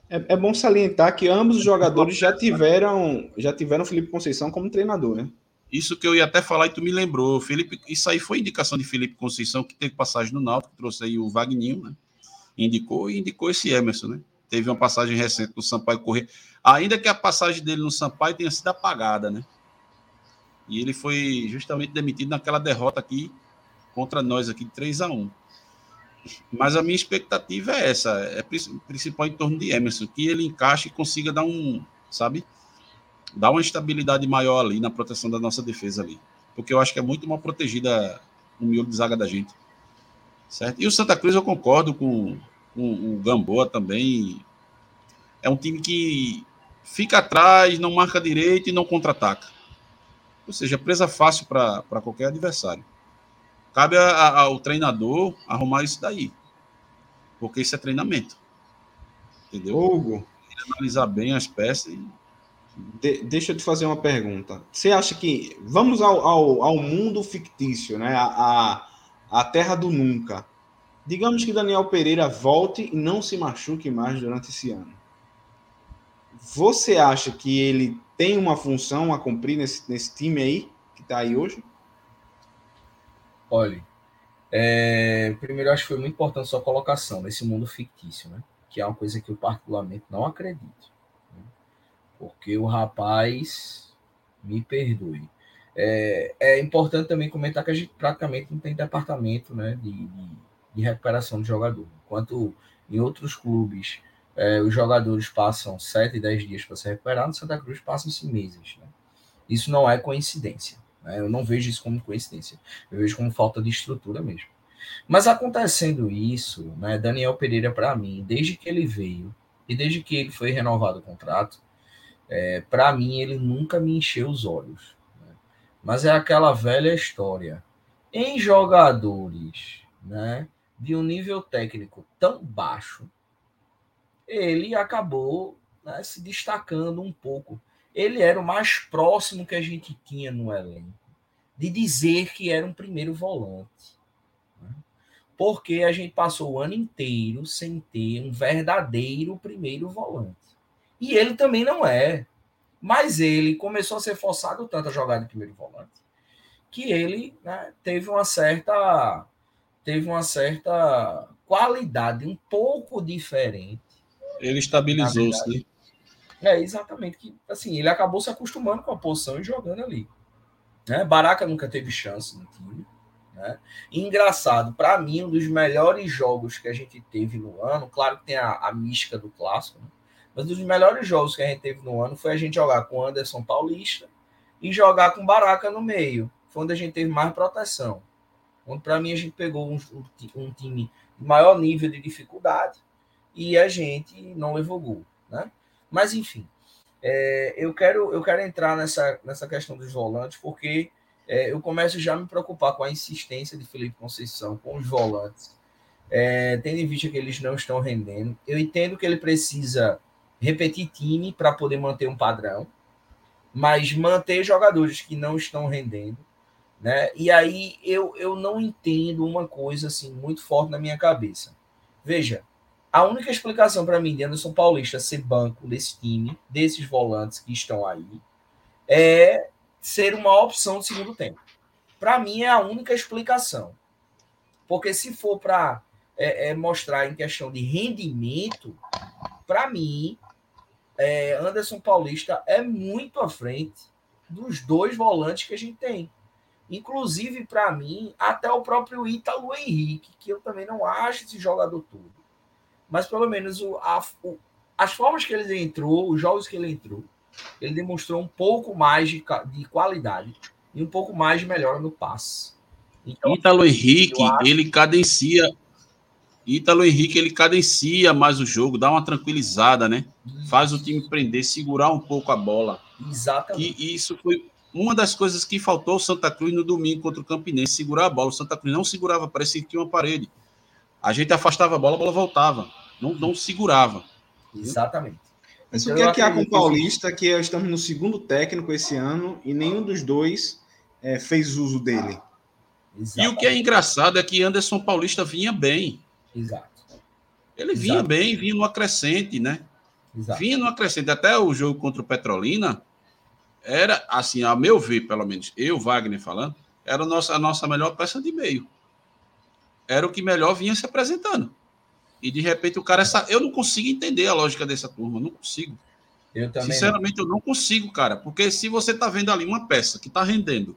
É, é bom salientar que ambos os jogadores já tiveram já tiveram Felipe Conceição como treinador, né? Isso que eu ia até falar e tu me lembrou. Felipe, isso aí foi indicação de Felipe Conceição, que teve passagem no Náutico, trouxe aí o Vagninho, né? Indicou e indicou esse Emerson, né? Teve uma passagem recente no Sampaio Correr. Ainda que a passagem dele no Sampaio tenha sido apagada, né? E ele foi justamente demitido naquela derrota aqui contra nós aqui, 3 a 1 Mas a minha expectativa é essa, é principal em torno de Emerson, que ele encaixe e consiga dar um, sabe, dar uma estabilidade maior ali na proteção da nossa defesa ali. Porque eu acho que é muito mal protegida o miolo de zaga da gente. Certo? E o Santa Cruz eu concordo com, com o Gamboa também. É um time que fica atrás, não marca direito e não contra-ataca. Ou seja, presa fácil para qualquer adversário. Cabe a, a, ao treinador arrumar isso daí. Porque isso é treinamento. Entendeu? Hugo. Analisar bem as peças. E... De, deixa eu te fazer uma pergunta. Você acha que. Vamos ao, ao, ao mundo fictício, né? A, a, a terra do nunca. Digamos que Daniel Pereira volte e não se machuque mais durante esse ano. Você acha que ele tem uma função a cumprir nesse, nesse time aí, que está aí hoje? Olha, é, primeiro acho que foi muito importante sua colocação nesse mundo fictício, né? Que é uma coisa que eu particularmente não acredito. Né? Porque o rapaz, me perdoe. É, é, importante também comentar que a gente praticamente não tem departamento né, de, de, de recuperação de jogador. Enquanto em outros clubes é, os jogadores passam 7, 10 dias para se recuperar, no Santa Cruz passam-se meses. Né? Isso não é coincidência. Né? Eu não vejo isso como coincidência. Eu vejo como falta de estrutura mesmo. Mas acontecendo isso, né, Daniel Pereira, para mim, desde que ele veio e desde que ele foi renovado o contrato, é, para mim, ele nunca me encheu os olhos. Né? Mas é aquela velha história. Em jogadores né, de um nível técnico tão baixo, ele acabou né, se destacando um pouco. Ele era o mais próximo que a gente tinha no elenco de dizer que era um primeiro volante. Né? Porque a gente passou o ano inteiro sem ter um verdadeiro primeiro volante. E ele também não é. Mas ele começou a ser forçado tanto a jogar de primeiro volante que ele né, teve uma certa teve uma certa qualidade um pouco diferente ele estabilizou-se, né? É, exatamente. Que, assim, ele acabou se acostumando com a posição e jogando ali. Né? Baraca nunca teve chance no time. Né? E engraçado, para mim, um dos melhores jogos que a gente teve no ano, claro que tem a, a mística do clássico, né? mas um dos melhores jogos que a gente teve no ano foi a gente jogar com Anderson Paulista e jogar com Baraca no meio. Foi onde a gente teve mais proteção. Onde, para mim, a gente pegou um, um, time de maior nível de dificuldade e a gente não levou gol, né? Mas enfim, é, eu quero eu quero entrar nessa nessa questão dos volantes porque é, eu começo já a me preocupar com a insistência de Felipe Conceição com os volantes, é, tendo em vista que eles não estão rendendo. Eu entendo que ele precisa repetir time para poder manter um padrão, mas manter jogadores que não estão rendendo, né? E aí eu, eu não entendo uma coisa assim muito forte na minha cabeça. Veja, a única explicação para mim de Anderson Paulista ser banco desse time, desses volantes que estão aí, é ser uma opção de segundo tempo. Para mim é a única explicação. Porque se for para é, é, mostrar em questão de rendimento, para mim, é, Anderson Paulista é muito à frente dos dois volantes que a gente tem. Inclusive, para mim, até o próprio Ítalo Henrique, que eu também não acho esse jogador todo. Mas pelo menos o, a, o, as formas que ele entrou, os jogos que ele entrou, ele demonstrou um pouco mais de, de qualidade e um pouco mais de melhora no passe. Então, Ítalo Henrique, acho... ele cadencia. Ítalo Henrique, ele cadencia mais o jogo, dá uma tranquilizada, né? Faz o time prender, segurar um pouco a bola. Exatamente. E, e isso foi uma das coisas que faltou ao Santa Cruz no domingo contra o Campinense, segurar a bola. O Santa Cruz não segurava, parecia que tinha uma parede. A gente afastava a bola, a bola voltava. Não, não segurava. Exatamente. Mas o que é que há com o Paulista, que estamos no segundo técnico esse ano e nenhum dos dois é, fez uso dele? E o que é engraçado é que Anderson Paulista vinha bem. Exato. Ele vinha Exato. bem, vinha no acrescente, né? Exato. Vinha no acrescente. Até o jogo contra o Petrolina, era, assim, a meu ver, pelo menos, eu, Wagner, falando, era a nossa, a nossa melhor peça de meio. Era o que melhor vinha se apresentando. E de repente o cara. Essa, eu não consigo entender a lógica dessa turma, não consigo. Eu também Sinceramente, não. eu não consigo, cara. Porque se você tá vendo ali uma peça que tá rendendo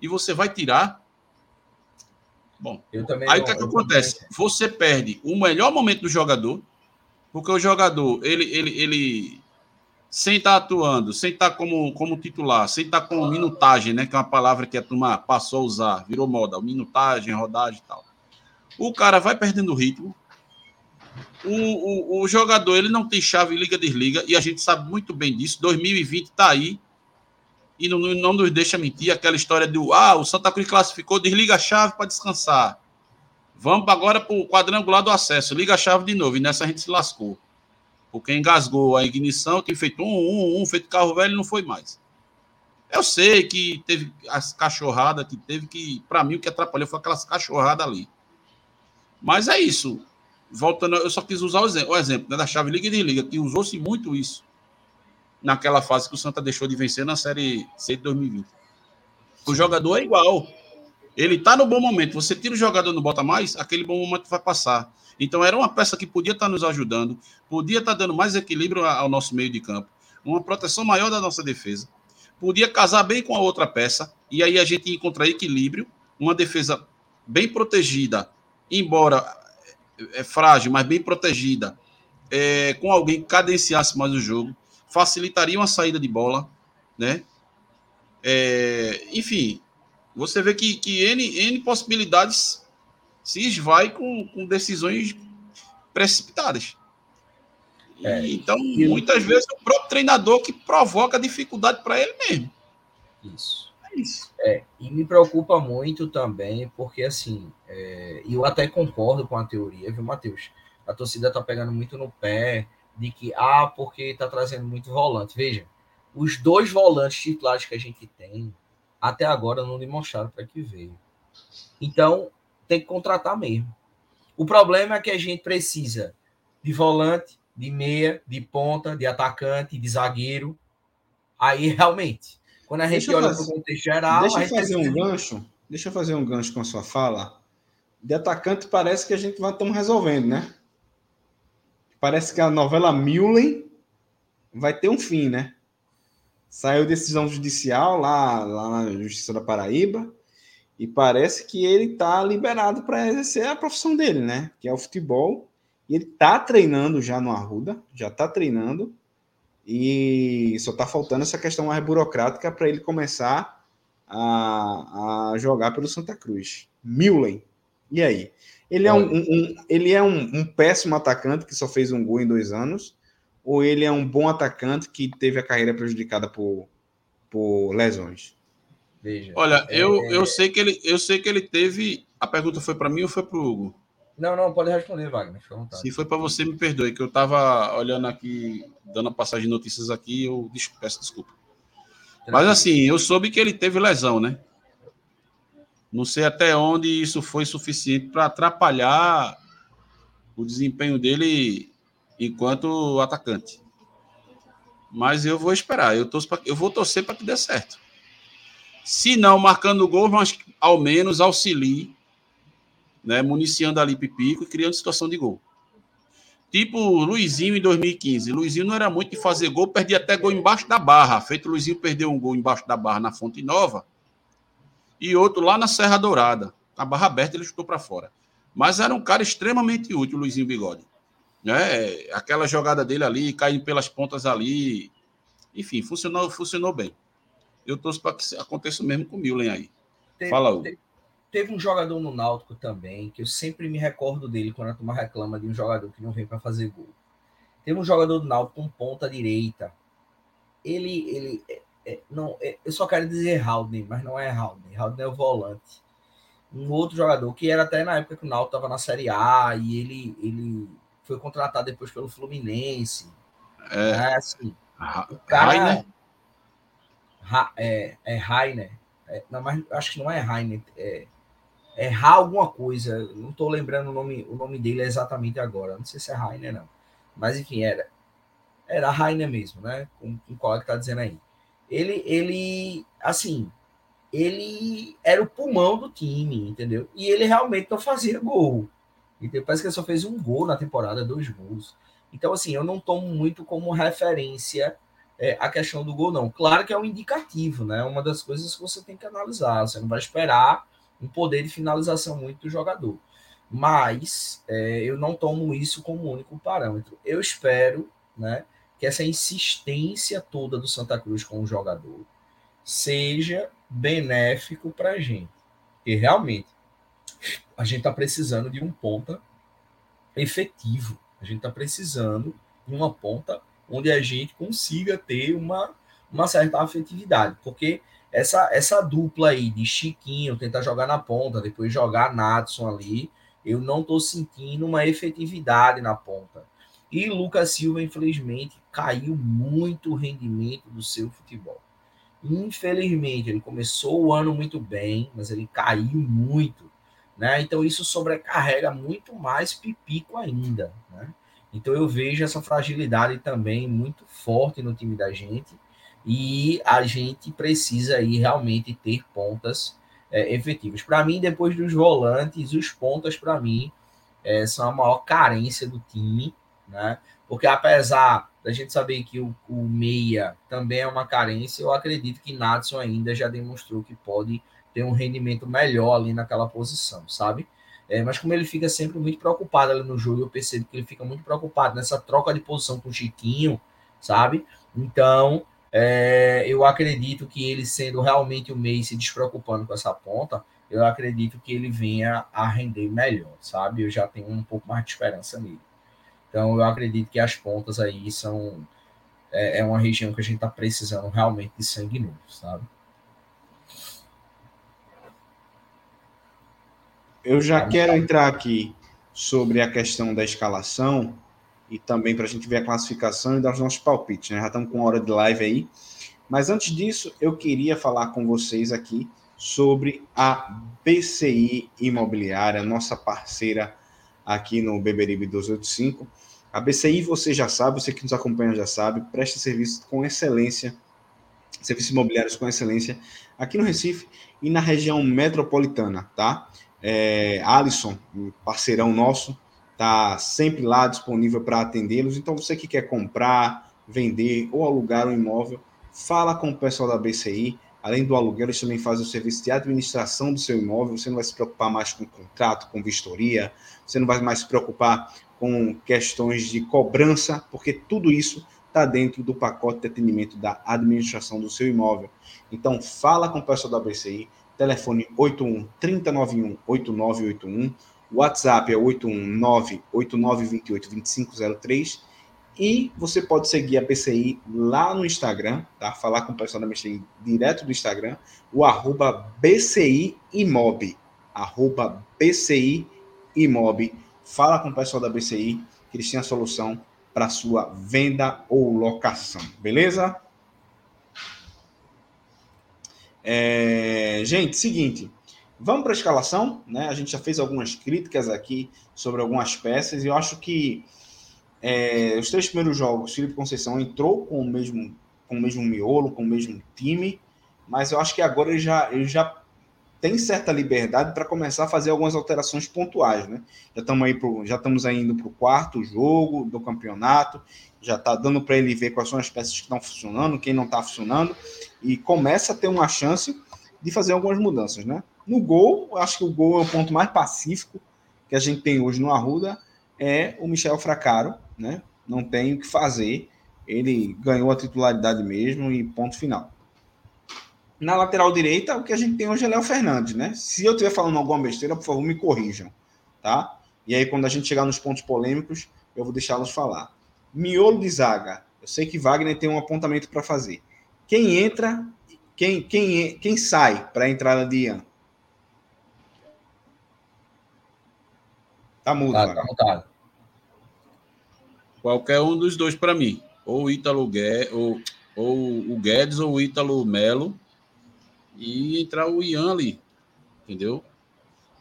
e você vai tirar. Bom, eu também aí o que, é que acontece? Você perde o melhor momento do jogador, porque o jogador, ele, ele, ele sem estar tá atuando, sem estar tá como, como titular, sem estar tá com minutagem, né? Que é uma palavra que a turma passou a usar, virou moda, minutagem, rodagem e tal. O cara vai perdendo ritmo. O, o, o jogador ele não tem chave liga-desliga, e a gente sabe muito bem disso. 2020 está aí, e não, não nos deixa mentir aquela história do ah, o Santa Cruz classificou, desliga a chave para descansar. Vamos agora para o quadrangular do acesso, liga a chave de novo, e nessa a gente se lascou. Porque engasgou a ignição, tinha feito um, um, um, feito carro velho, não foi mais. Eu sei que teve as cachorradas que teve que, para mim, o que atrapalhou foi aquelas cachorradas ali. Mas é isso. Voltando, eu só quis usar o exemplo, o exemplo né, da chave liga e desliga, que usou-se muito isso naquela fase que o Santa deixou de vencer na Série C de 2020. O jogador é igual. Ele tá no bom momento. Você tira o jogador não bota mais, aquele bom momento vai passar. Então era uma peça que podia estar nos ajudando, podia estar dando mais equilíbrio ao nosso meio de campo, uma proteção maior da nossa defesa, podia casar bem com a outra peça e aí a gente encontrar equilíbrio, uma defesa bem protegida, embora é, frágil, mas bem protegida, é, com alguém que cadenciasse mais o jogo, facilitaria uma saída de bola, né? É, enfim, você vê que, que N, N possibilidades se esvai com, com decisões precipitadas. É, então, e muitas vezes, o próprio treinador que provoca dificuldade para ele mesmo. Isso. É isso. É, e me preocupa muito também, porque assim, é, eu até concordo com a teoria, viu, Matheus? A torcida tá pegando muito no pé de que, ah, porque tá trazendo muito volante. Veja, os dois volantes titulares que a gente tem, até agora não demonstraram para que veio. Então, tem que contratar mesmo. O problema é que a gente precisa de volante, de meia, de ponta, de atacante, de zagueiro. Aí, realmente, quando a gente deixa olha para o contexto geral. Deixa eu fazer um gancho. Deixa eu fazer um gancho com a sua fala. De atacante, parece que a gente vai estamos resolvendo, né? Parece que a novela Mullen vai ter um fim, né? Saiu decisão judicial lá, lá na Justiça da Paraíba e parece que ele está liberado para exercer a profissão dele, né? Que é o futebol. E ele está treinando já no Arruda, já está treinando. E só está faltando essa questão mais burocrática para ele começar a, a, jogar pelo Santa Cruz. Millen. E aí? Ele é, um, um, ele é um, um péssimo atacante que só fez um gol em dois anos? Ou ele é um bom atacante que teve a carreira prejudicada por, por lesões? Veja. Olha, é... eu, eu, sei que ele, eu sei que ele teve. A pergunta foi para mim ou foi para o Hugo? Não, não, pode responder, Wagner. Se foi para você, me perdoe, que eu estava olhando aqui, dando a passagem de notícias aqui, eu peço desculpa. Mas assim, eu soube que ele teve lesão, né? Não sei até onde isso foi suficiente para atrapalhar o desempenho dele enquanto atacante. Mas eu vou esperar, eu, torço pra, eu vou torcer para que dê certo. Se não marcando gol, mas ao menos auxilie, né, municiando ali Pipico e criando situação de gol. Tipo Luizinho em 2015. Luizinho não era muito de fazer gol, perdia até gol embaixo da barra. Feito Luizinho perdeu um gol embaixo da barra na Fonte Nova e outro lá na Serra Dourada. A barra aberta ele chutou para fora. Mas era um cara extremamente útil, o Luizinho Bigode. Né? Aquela jogada dele ali, caindo pelas pontas ali. Enfim, funcionou, funcionou bem. Eu torço para que aconteça o mesmo com o Milen aí. Teve, Fala, Hugo. te- Teve um jogador no Náutico também, que eu sempre me recordo dele quando a turma reclama de um jogador que não vem para fazer gol. Teve um jogador do Náutico com ponta direita. Ele, ele, é- é- não, é- eu só quero dizer Haldane, mas não é Haldane. Haldane é o volante. Um outro jogador que era até na época que o Náutico estava na Série A e ele, ele foi contratado depois pelo Fluminense. É, É, assim, Ra- o cara Rainer? É, é Rainer. É, não, mas acho que não é Rainer. É, é Ra alguma coisa. Não estou lembrando o nome, o nome dele exatamente agora. Não sei se é Rainer, não. Mas enfim, era. Era Rainer mesmo, né? Com, com qual é que tá dizendo aí. Ele, ele, assim, ele era o pulmão do time, entendeu? E ele realmente não fazia gol. Então, parece que ele só fez um gol na temporada, dois gols. Então, assim, eu não tomo muito como referência é, a questão do gol, não. Claro que é um indicativo, né? Uma das coisas que você tem que analisar. Você não vai esperar um poder de finalização muito do jogador. Mas é, eu não tomo isso como único parâmetro. Eu espero, né, que essa insistência toda do Santa Cruz com o jogador seja benéfico para a gente. E realmente, a gente está precisando de um ponta efetivo. A gente está precisando de uma ponta onde a gente consiga ter uma, uma certa afetividade. Porque essa, essa dupla aí de Chiquinho tentar jogar na ponta, depois jogar Natson ali, eu não estou sentindo uma efetividade na ponta. E Lucas Silva, infelizmente, caiu muito o rendimento do seu futebol. Infelizmente, ele começou o ano muito bem, mas ele caiu muito. Né? Então, isso sobrecarrega muito mais Pipico ainda. Né? Então, eu vejo essa fragilidade também muito forte no time da gente. E a gente precisa aí realmente ter pontas é, efetivas. Para mim, depois dos volantes, os pontas, para mim, é, são a maior carência do time. Né? Porque apesar da gente saber que o, o meia também é uma carência, eu acredito que Natson ainda já demonstrou que pode ter um rendimento melhor ali naquela posição, sabe? É, mas como ele fica sempre muito preocupado ali no jogo, eu percebo que ele fica muito preocupado nessa troca de posição com o Chiquinho, sabe? Então, é, eu acredito que ele sendo realmente o meio se despreocupando com essa ponta, eu acredito que ele venha a render melhor, sabe? Eu já tenho um pouco mais de esperança nele. Então, eu acredito que as pontas aí são. É, é uma região que a gente está precisando realmente de sangue novo, sabe? Eu já quero entrar aqui sobre a questão da escalação e também para a gente ver a classificação e dar os nossos palpites, né? Já estamos com uma hora de live aí. Mas antes disso, eu queria falar com vocês aqui sobre a BCI Imobiliária, nossa parceira aqui no Beberibe 285. A BCI, você já sabe, você que nos acompanha já sabe, presta serviço com excelência, serviços imobiliários com excelência aqui no Recife e na região metropolitana, tá? É, Alisson, um parceirão nosso, tá sempre lá disponível para atendê-los. Então, você que quer comprar, vender ou alugar um imóvel, fala com o pessoal da BCI. Além do aluguel, eles também fazem o serviço de administração do seu imóvel. Você não vai se preocupar mais com contrato, com vistoria, você não vai mais se preocupar com questões de cobrança, porque tudo isso está dentro do pacote de atendimento da administração do seu imóvel. Então, fala com o pessoal da BCI, telefone 81 3091 8981, WhatsApp é 819 8928 2503 e você pode seguir a BCI lá no Instagram, tá? Falar com o pessoal da BCI direto do Instagram, o arroba BCI Imob, arroba BCI Imob. Fala com o pessoal da BCI que eles têm a solução para sua venda ou locação, beleza? É, gente, seguinte, vamos para a escalação, né? A gente já fez algumas críticas aqui sobre algumas peças e eu acho que é, os três primeiros jogos, Felipe Conceição entrou com o mesmo com o mesmo miolo, com o mesmo time, mas eu acho que agora ele já, ele já tem certa liberdade para começar a fazer algumas alterações pontuais, né? Já estamos aí pro, já estamos indo para o quarto jogo do campeonato, já está dando para ele ver quais são as peças que estão funcionando, quem não está funcionando, e começa a ter uma chance de fazer algumas mudanças, né? No gol, acho que o gol é o ponto mais pacífico que a gente tem hoje no Arruda, é o Michel Fracaro, né? Não tem o que fazer, ele ganhou a titularidade mesmo e ponto final. Na lateral direita, o que a gente tem hoje é Léo Fernandes, né? Se eu estiver falando alguma besteira, por favor, me corrijam, tá? E aí, quando a gente chegar nos pontos polêmicos, eu vou deixá-los falar. Miolo de zaga. Eu sei que Wagner tem um apontamento para fazer. Quem entra, quem, quem, quem sai para a entrada de Ian? Tá mudo, tá, tá. Qualquer um dos dois para mim. Ou o Ítalo Guedes, ou, ou o Guedes ou o Ítalo Melo e entrar o Ian ali, entendeu?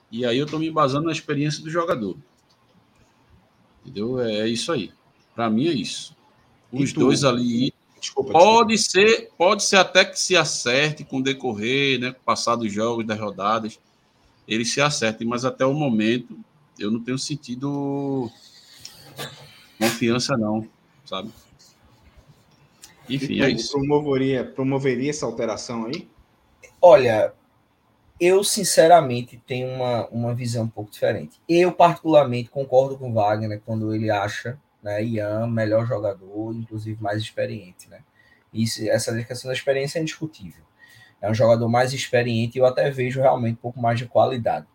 E aí eu tô me basando na experiência do jogador. Entendeu? É, é isso aí. Para mim é isso. Os dois ali desculpa, pode desculpa. ser, pode ser até que se acerte com o decorrer, né, com o passar dos jogos, das rodadas, eles se acertem, mas até o momento eu não tenho sentido confiança não, sabe? Enfim, é isso. Promoveria, promoveria essa alteração aí? Olha, eu sinceramente tenho uma, uma visão um pouco diferente. Eu, particularmente, concordo com Wagner quando ele acha né, Ian melhor jogador, inclusive mais experiente. Né? Isso, essa questão da experiência é indiscutível. É um jogador mais experiente e eu até vejo realmente um pouco mais de qualidade.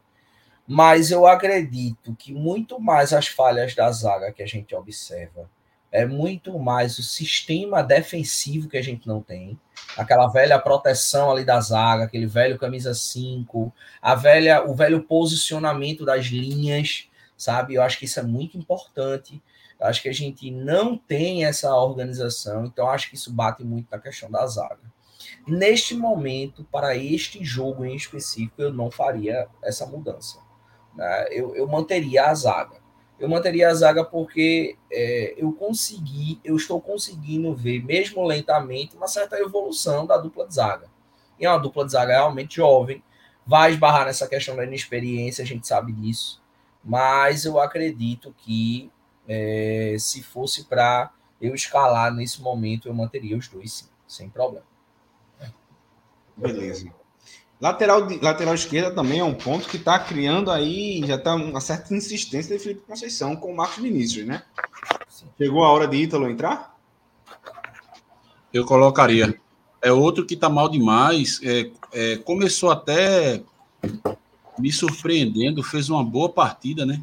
Mas eu acredito que muito mais as falhas da zaga que a gente observa é muito mais o sistema defensivo que a gente não tem, aquela velha proteção ali da zaga, aquele velho camisa 5, a velha, o velho posicionamento das linhas, sabe? Eu acho que isso é muito importante. Eu acho que a gente não tem essa organização, então acho que isso bate muito na questão da zaga. Neste momento, para este jogo em específico, eu não faria essa mudança. Né? Eu, eu manteria a zaga eu manteria a zaga porque é, eu consegui, eu estou conseguindo ver, mesmo lentamente, uma certa evolução da dupla de zaga. E é uma dupla de zaga realmente jovem, vai esbarrar nessa questão da inexperiência, a gente sabe disso, mas eu acredito que é, se fosse para eu escalar nesse momento, eu manteria os dois sim, sem problema. Beleza. Lateral, lateral esquerda também é um ponto que está criando aí, já está uma certa insistência de Felipe Conceição com o Marcos Vinícius, né? Chegou a hora de Ítalo entrar? Eu colocaria. É outro que está mal demais. É, é, começou até me surpreendendo, fez uma boa partida, né?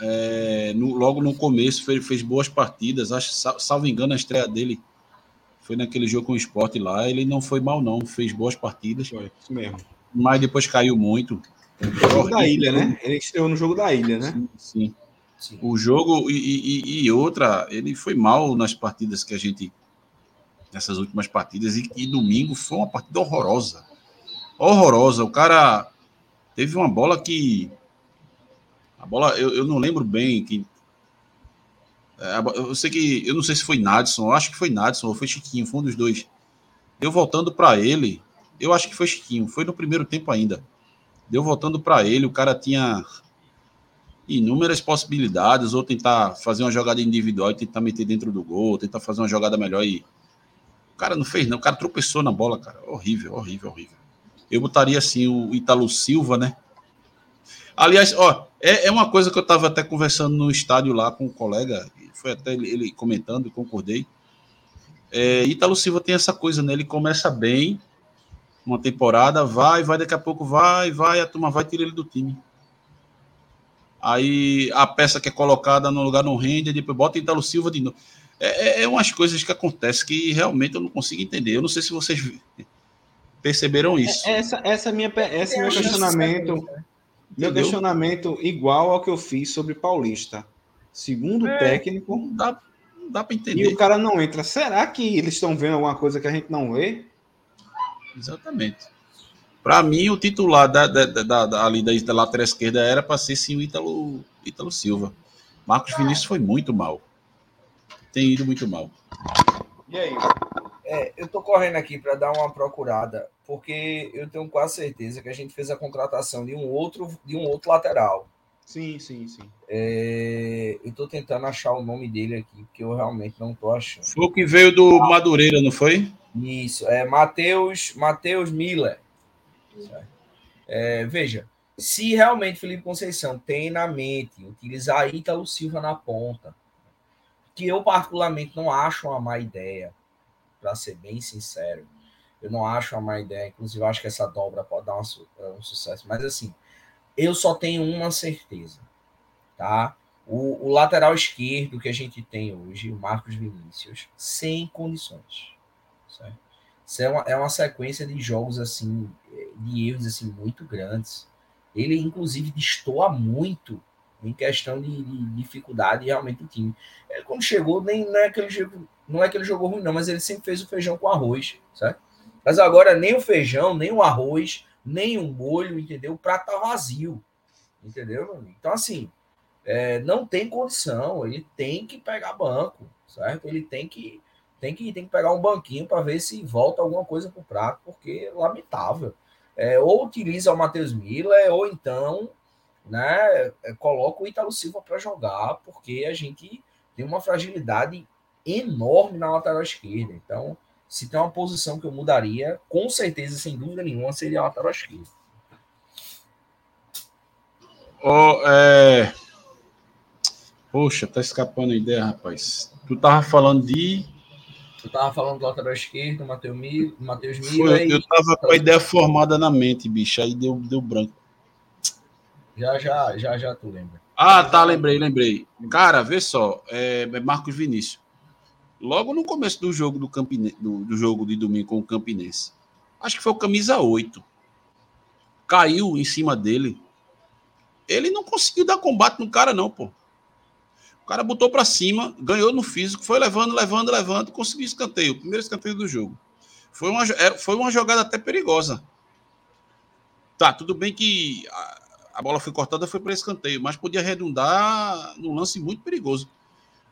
É, no, logo no começo fez, fez boas partidas. Acho, salvo engano, a estreia dele foi naquele jogo com o esporte lá. Ele não foi mal, não. Fez boas partidas. Foi, isso mesmo. Mas depois caiu muito. O jogo da ilha, né? Ele estreou no jogo da ilha, né? Sim. sim. sim. O jogo e, e, e, outra, ele foi mal nas partidas que a gente. Nessas últimas partidas. E, e domingo foi uma partida horrorosa. Horrorosa. O cara teve uma bola que. A bola, eu, eu não lembro bem quem, é, eu sei que. Eu não sei se foi Nadson, eu acho que foi Nadson ou foi Chiquinho, foi um dos dois. Deu voltando para ele. Eu acho que foi Chiquinho, foi no primeiro tempo ainda. Deu voltando para ele, o cara tinha inúmeras possibilidades, ou tentar fazer uma jogada individual e tentar meter dentro do gol, tentar fazer uma jogada melhor e. O cara não fez, não. O cara tropeçou na bola, cara. Horrível, horrível, horrível. Eu botaria assim o Italo Silva, né? Aliás, ó, é, é uma coisa que eu estava até conversando no estádio lá com um colega, foi até ele, ele comentando, e concordei. É, Ítalo Silva tem essa coisa, né? Ele começa bem uma temporada, vai, vai, daqui a pouco vai, vai, a turma vai tirar ele do time. Aí a peça que é colocada no lugar não rende, depois bota Ítalo Silva de novo. É, é, é umas coisas que acontecem que realmente eu não consigo entender. Eu não sei se vocês perceberam isso. É, essa, essa minha, esse meu questionamento. Meu Entendeu? questionamento igual ao que eu fiz sobre Paulista. Segundo é, técnico. Não dá, não dá para entender. E o cara não entra. Será que eles estão vendo alguma coisa que a gente não vê? Exatamente. Para mim, o titular da, da, da, da ali da, da lateral esquerda era para ser sim o Ítalo, Ítalo Silva. Marcos Vinícius foi muito mal. Tem ido muito mal. E aí? É, eu tô correndo aqui para dar uma procurada, porque eu tenho quase certeza que a gente fez a contratação de um outro, de um outro lateral. Sim, sim, sim. É, eu tô tentando achar o nome dele aqui, porque eu realmente não tô achando. Foi o que veio do Madureira, não foi? Isso, é Matheus Mateus Miller. É, veja, se realmente Felipe Conceição tem na mente utilizar Ítalo Silva na ponta, que eu particularmente não acho uma má ideia, para ser bem sincero, eu não acho uma má ideia, inclusive acho que essa dobra pode dar um, um sucesso, mas assim, eu só tenho uma certeza, tá? O, o, lateral esquerdo que a gente tem hoje, o Marcos Vinícius, sem condições. Certo? Isso é uma, é uma sequência de jogos assim, de erros assim, muito grandes. Ele, inclusive, destoa muito em questão de, de dificuldade realmente do time. Ele, quando chegou, nem, não, é que ele jogou, não é que ele jogou ruim, não, mas ele sempre fez o feijão com arroz, certo? Mas agora nem o feijão, nem o arroz, nem um molho, entendeu? O prato tá vazio, entendeu? Então, assim, é, não tem condição, ele tem que pegar banco, certo? Ele tem que tem que, tem que pegar um banquinho para ver se volta alguma coisa para o prato, porque é lamentável. É, ou utiliza o Matheus Miller, ou então né, é, coloca o Italo Silva para jogar, porque a gente tem uma fragilidade enorme na lateral esquerda. Então, se tem uma posição que eu mudaria, com certeza, sem dúvida nenhuma, seria a lateral esquerda. Oh, é... Poxa, tá escapando a ideia, rapaz. Tu tava falando de. Tu tava falando do lateral esquerdo, Matheus. Mateus Miller eu tava com a ideia formada na mente, bicho. Aí deu, deu branco. Já, já, já, já tu lembra. Ah, tá, lembrei, lembrei. Cara, vê só, é Marcos Vinícius logo no começo do jogo do, Campine, do, do, jogo de domingo com o Campinense. Acho que foi o camisa 8. Caiu em cima dele. Ele não conseguiu dar combate no cara, não, pô. O cara botou para cima, ganhou no físico, foi levando, levando, levando, conseguiu escanteio. Primeiro escanteio do jogo. Foi uma, é, foi uma jogada até perigosa. Tá, tudo bem que a, bola foi cortada, foi para escanteio, mas podia redundar num lance muito perigoso.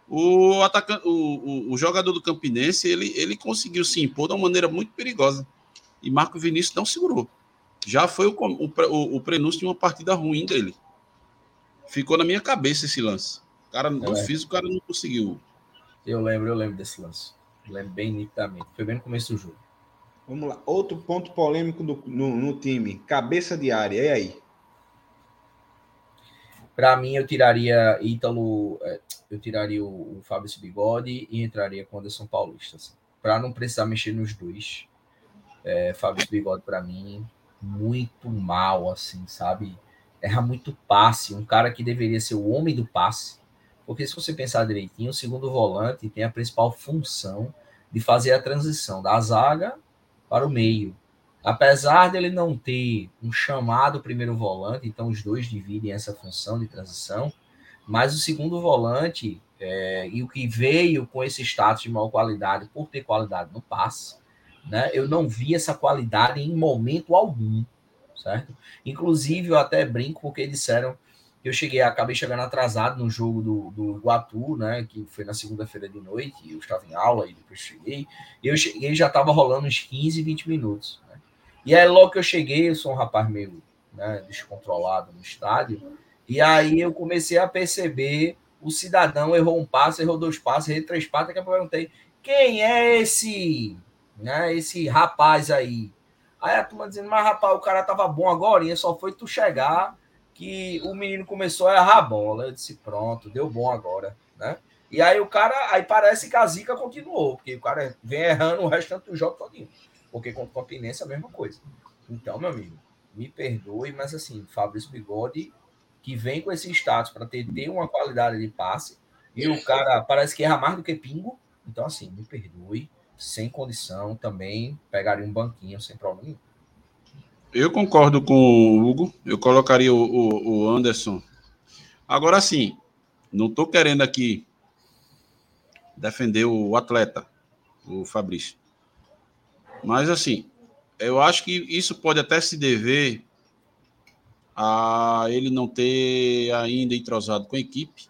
O, atacante, o, o, o, jogador do Campinense ele, ele conseguiu se impor de uma maneira muito perigosa. E Marco Vinícius não segurou. Já foi o, o, o prenúncio de uma partida ruim dele. Ficou na minha cabeça esse lance. O cara, é. físico, o cara não conseguiu. Eu lembro, eu lembro desse lance. Eu lembro bem nitidamente. Foi bem no começo do jogo. Vamos lá. Outro ponto polêmico do, no, no time. Cabeça de área. E aí? Para mim, eu tiraria Ítalo, é, eu tiraria o, Fábio Bigode e entraria com o Anderson Paulista. Assim, para não precisar mexer nos dois. É, Fábio Bigode, para mim, muito mal, assim, sabe? Erra muito passe. Um cara que deveria ser o homem do passe. Porque se você pensar direitinho, o segundo volante tem a principal função de fazer a transição da zaga para o meio. Apesar dele não ter um chamado primeiro volante, então os dois dividem essa função de transição, mas o segundo volante é, e o que veio com esse status de maior qualidade por ter qualidade no passe, né? Eu não vi essa qualidade em momento algum, certo? Inclusive eu até brinco porque disseram que eu cheguei, acabei chegando atrasado no jogo do, do Guatu, né? Que foi na segunda-feira de noite, eu estava em aula e depois cheguei. Eu cheguei já estava rolando uns 15, 20 minutos. E aí, logo que eu cheguei, eu sou um rapaz meio né, descontrolado no estádio, e aí eu comecei a perceber o cidadão errou um passo, errou dois passos, errou três passos, que eu perguntei, quem é esse, né, esse rapaz aí? Aí a turma dizendo, mas rapaz, o cara tava bom agora, só foi tu chegar que o menino começou a errar a bola. Eu disse, pronto, deu bom agora, né? E aí o cara, aí parece que a zica continuou, porque o cara vem errando o restante do jogo todinho. Porque contra o Campinense é a mesma coisa. Então, meu amigo, me perdoe, mas assim, Fabrício Bigode, que vem com esse status para ter, ter uma qualidade de passe, e o cara parece que erra mais do que pingo. Então, assim, me perdoe, sem condição, também pegaria um banquinho sem problema nenhum. Eu concordo com o Hugo, eu colocaria o, o, o Anderson. Agora sim, não estou querendo aqui defender o atleta, o Fabrício. Mas, assim, eu acho que isso pode até se dever a ele não ter ainda entrosado com a equipe.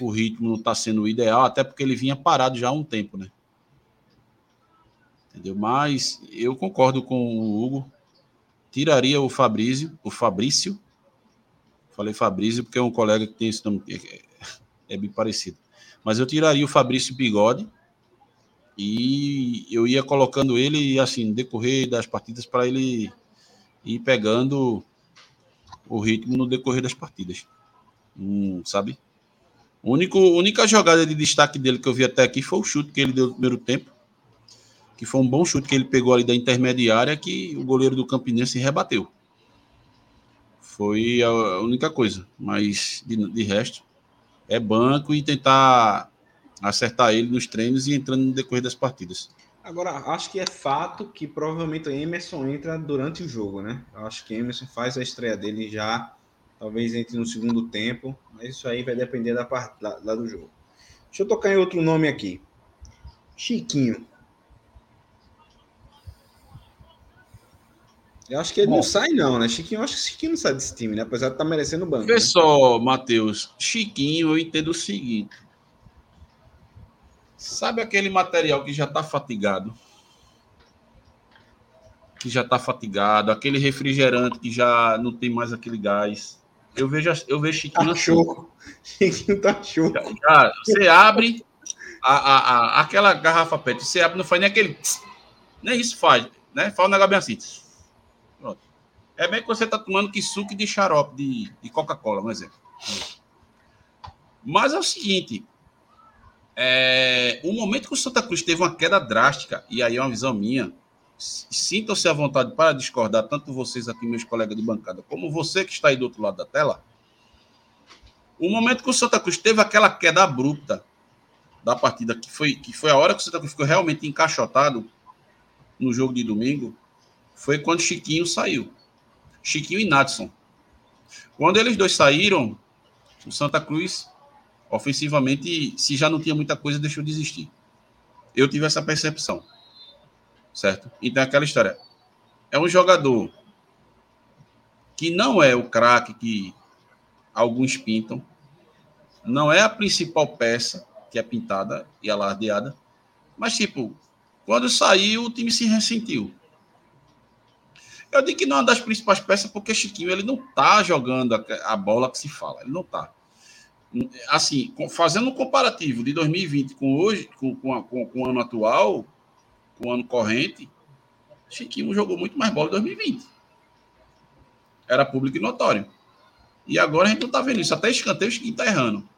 O ritmo não está sendo o ideal, até porque ele vinha parado já há um tempo, né? Entendeu? Mas eu concordo com o Hugo. Tiraria o Fabrício, o Fabrício. Falei Fabrício porque é um colega que tem esse nome, é, é bem parecido. Mas eu tiraria o Fabrício Bigode e eu ia colocando ele assim, decorrer das partidas para ele ir pegando o ritmo no decorrer das partidas. Hum, sabe? A única jogada de destaque dele que eu vi até aqui foi o chute que ele deu no primeiro tempo que foi um bom chute que ele pegou ali da intermediária que o goleiro do Campinense rebateu. Foi a única coisa, mas de, de resto é banco e tentar acertar ele nos treinos e entrando no decorrer das partidas. Agora, acho que é fato que provavelmente o Emerson entra durante o jogo, né? Acho que Emerson faz a estreia dele já, talvez entre no segundo tempo, mas isso aí vai depender da parte lá, lá do jogo. Deixa eu tocar em outro nome aqui. Chiquinho. Eu acho que ele Bom, não sai, não, né? Chiquinho, eu acho que Chiquinho não sai desse time, né? Apesar de estar tá merecendo o banco. Vê né? só, Matheus. Chiquinho, eu entendo o seguinte. Sabe aquele material que já está fatigado? Que já está fatigado, aquele refrigerante que já não tem mais aquele gás. Eu vejo, eu vejo Chiquinho. Tá choco. Chiquinho tá choco. Já, você abre a, a, a, aquela garrafa PET, você abre, não faz nem aquele. Nem isso faz, né? Fala um negócio bem assim. É bem que você está tomando que suco de xarope de, de Coca-Cola, um exemplo. Mas é o seguinte: é, o momento que o Santa Cruz teve uma queda drástica, e aí é uma visão minha, sintam-se à vontade para discordar, tanto vocês aqui, meus colegas de bancada, como você que está aí do outro lado da tela. O momento que o Santa Cruz teve aquela queda abrupta da partida, que foi, que foi a hora que o Santa Cruz ficou realmente encaixotado no jogo de domingo, foi quando Chiquinho saiu. Chiquinho e Natson. Quando eles dois saíram, o Santa Cruz, ofensivamente, se já não tinha muita coisa, deixou de existir. Eu tive essa percepção. Certo? Então, aquela história. É um jogador que não é o craque que alguns pintam, não é a principal peça que é pintada e alardeada, mas, tipo, quando saiu, o time se ressentiu. Eu digo que não é uma das principais peças, porque Chiquinho ele não está jogando a, bola que se fala, ele não está. Assim, fazendo um comparativo de 2020 com hoje, com, com, com, com o ano atual, com o ano corrente, Chiquinho jogou muito mais bola em 2020. Era público e notório. E agora a gente não está vendo isso. Até escanteio o Chiquinho está errando.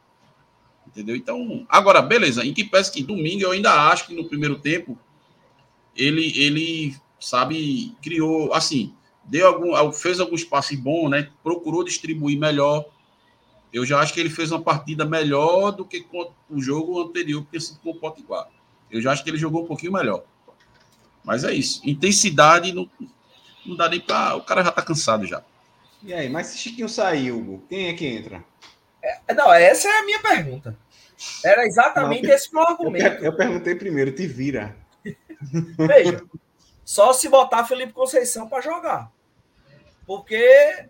Entendeu? Então, agora, beleza. Em que peça que domingo eu ainda acho que no primeiro tempo ele, ele sabe, criou, assim, deu algum, fez alguns passes bons, né? Procurou distribuir melhor. Eu já acho que ele fez uma partida melhor do que o jogo anterior, que tinha sido com o Potiguar. Eu já acho que ele jogou um pouquinho melhor. Mas é isso. Intensidade não, não dá nem para. O cara já tá cansado já. E aí, mas se Chiquinho sair, Hugo, quem é que entra? É, não, essa é a minha pergunta. Era exatamente não, esse meu argumento. Eu, eu perguntei primeiro, te vira. Veja, só se botar Felipe Conceição para jogar. Porque.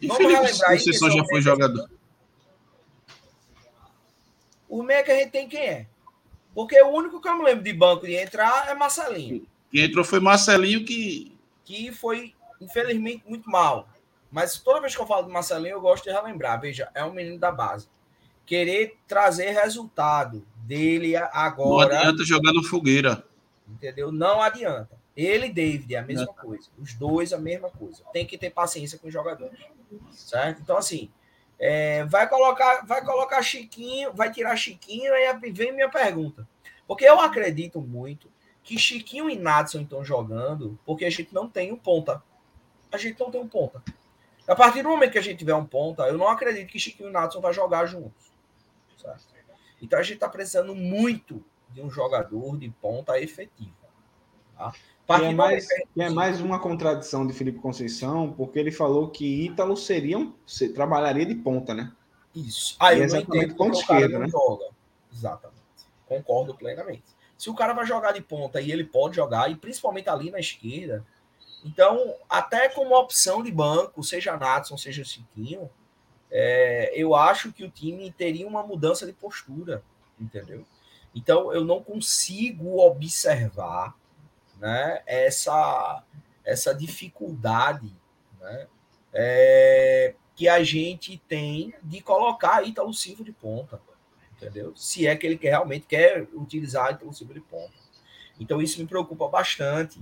E Felipe Conceição já foi jogador. O meio que a gente tem quem é? Porque o único que eu me lembro de banco de entrar é Marcelinho. Quem entrou foi Marcelinho que. Que foi, infelizmente, muito mal. Mas toda vez que eu falo de Marcelinho, eu gosto de relembrar. Veja, é um menino da base. Querer trazer resultado dele agora. Não adianta jogar no fogueira. Entendeu? Não adianta. Ele e David é a mesma coisa. Os dois a mesma coisa. Tem que ter paciência com os jogadores. Certo? Então, assim, é, vai colocar vai colocar Chiquinho, vai tirar Chiquinho, aí vem minha pergunta. Porque eu acredito muito que Chiquinho e Natson estão jogando porque a gente não tem um ponta. A gente não tem um ponta. A partir do momento que a gente tiver um ponta, eu não acredito que Chiquinho e Natson vão jogar juntos. Então a gente está precisando muito de um jogador de ponta efetivo. Tá? E é, mais, é mais uma contradição de Felipe Conceição, porque ele falou que Ítalo seria um, trabalharia de ponta, né? Isso. Aí eu exatamente ponta esquerda, né? Joga. Exatamente. Concordo plenamente. Se o cara vai jogar de ponta e ele pode jogar, e principalmente ali na esquerda, então, até como opção de banco, seja Natson, seja Chiquinho, é, eu acho que o time teria uma mudança de postura, entendeu? Então, eu não consigo observar né, essa, essa dificuldade né, é, que a gente tem de colocar Ítalo Silva de ponta, entendeu? Se é que ele quer, realmente quer utilizar Ítalo Silva de ponta. Então isso me preocupa bastante.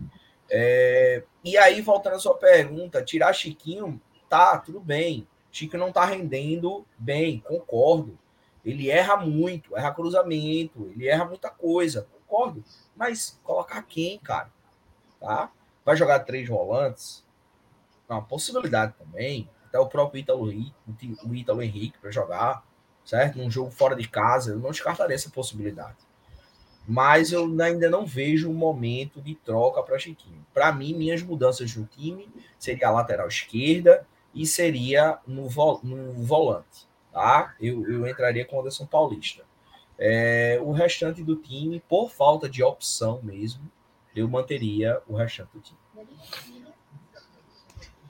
É, e aí, voltando à sua pergunta, tirar Chiquinho, tá, tudo bem. Chico não tá rendendo bem, concordo. Ele erra muito, erra cruzamento, ele erra muita coisa, concordo. Mas colocar quem, cara? Tá? Vai jogar três volantes? É uma possibilidade também. Até o próprio Ítalo, o Ítalo Henrique para jogar, certo? Num jogo fora de casa, eu não descartaria essa possibilidade. Mas eu ainda não vejo um momento de troca para Chiquinho. Para mim, minhas mudanças no time seria a lateral esquerda e seria no, vo no volante tá? Eu, eu entraria com o Anderson Paulista. É, o restante do time, por falta de opção mesmo, eu manteria o restante do time.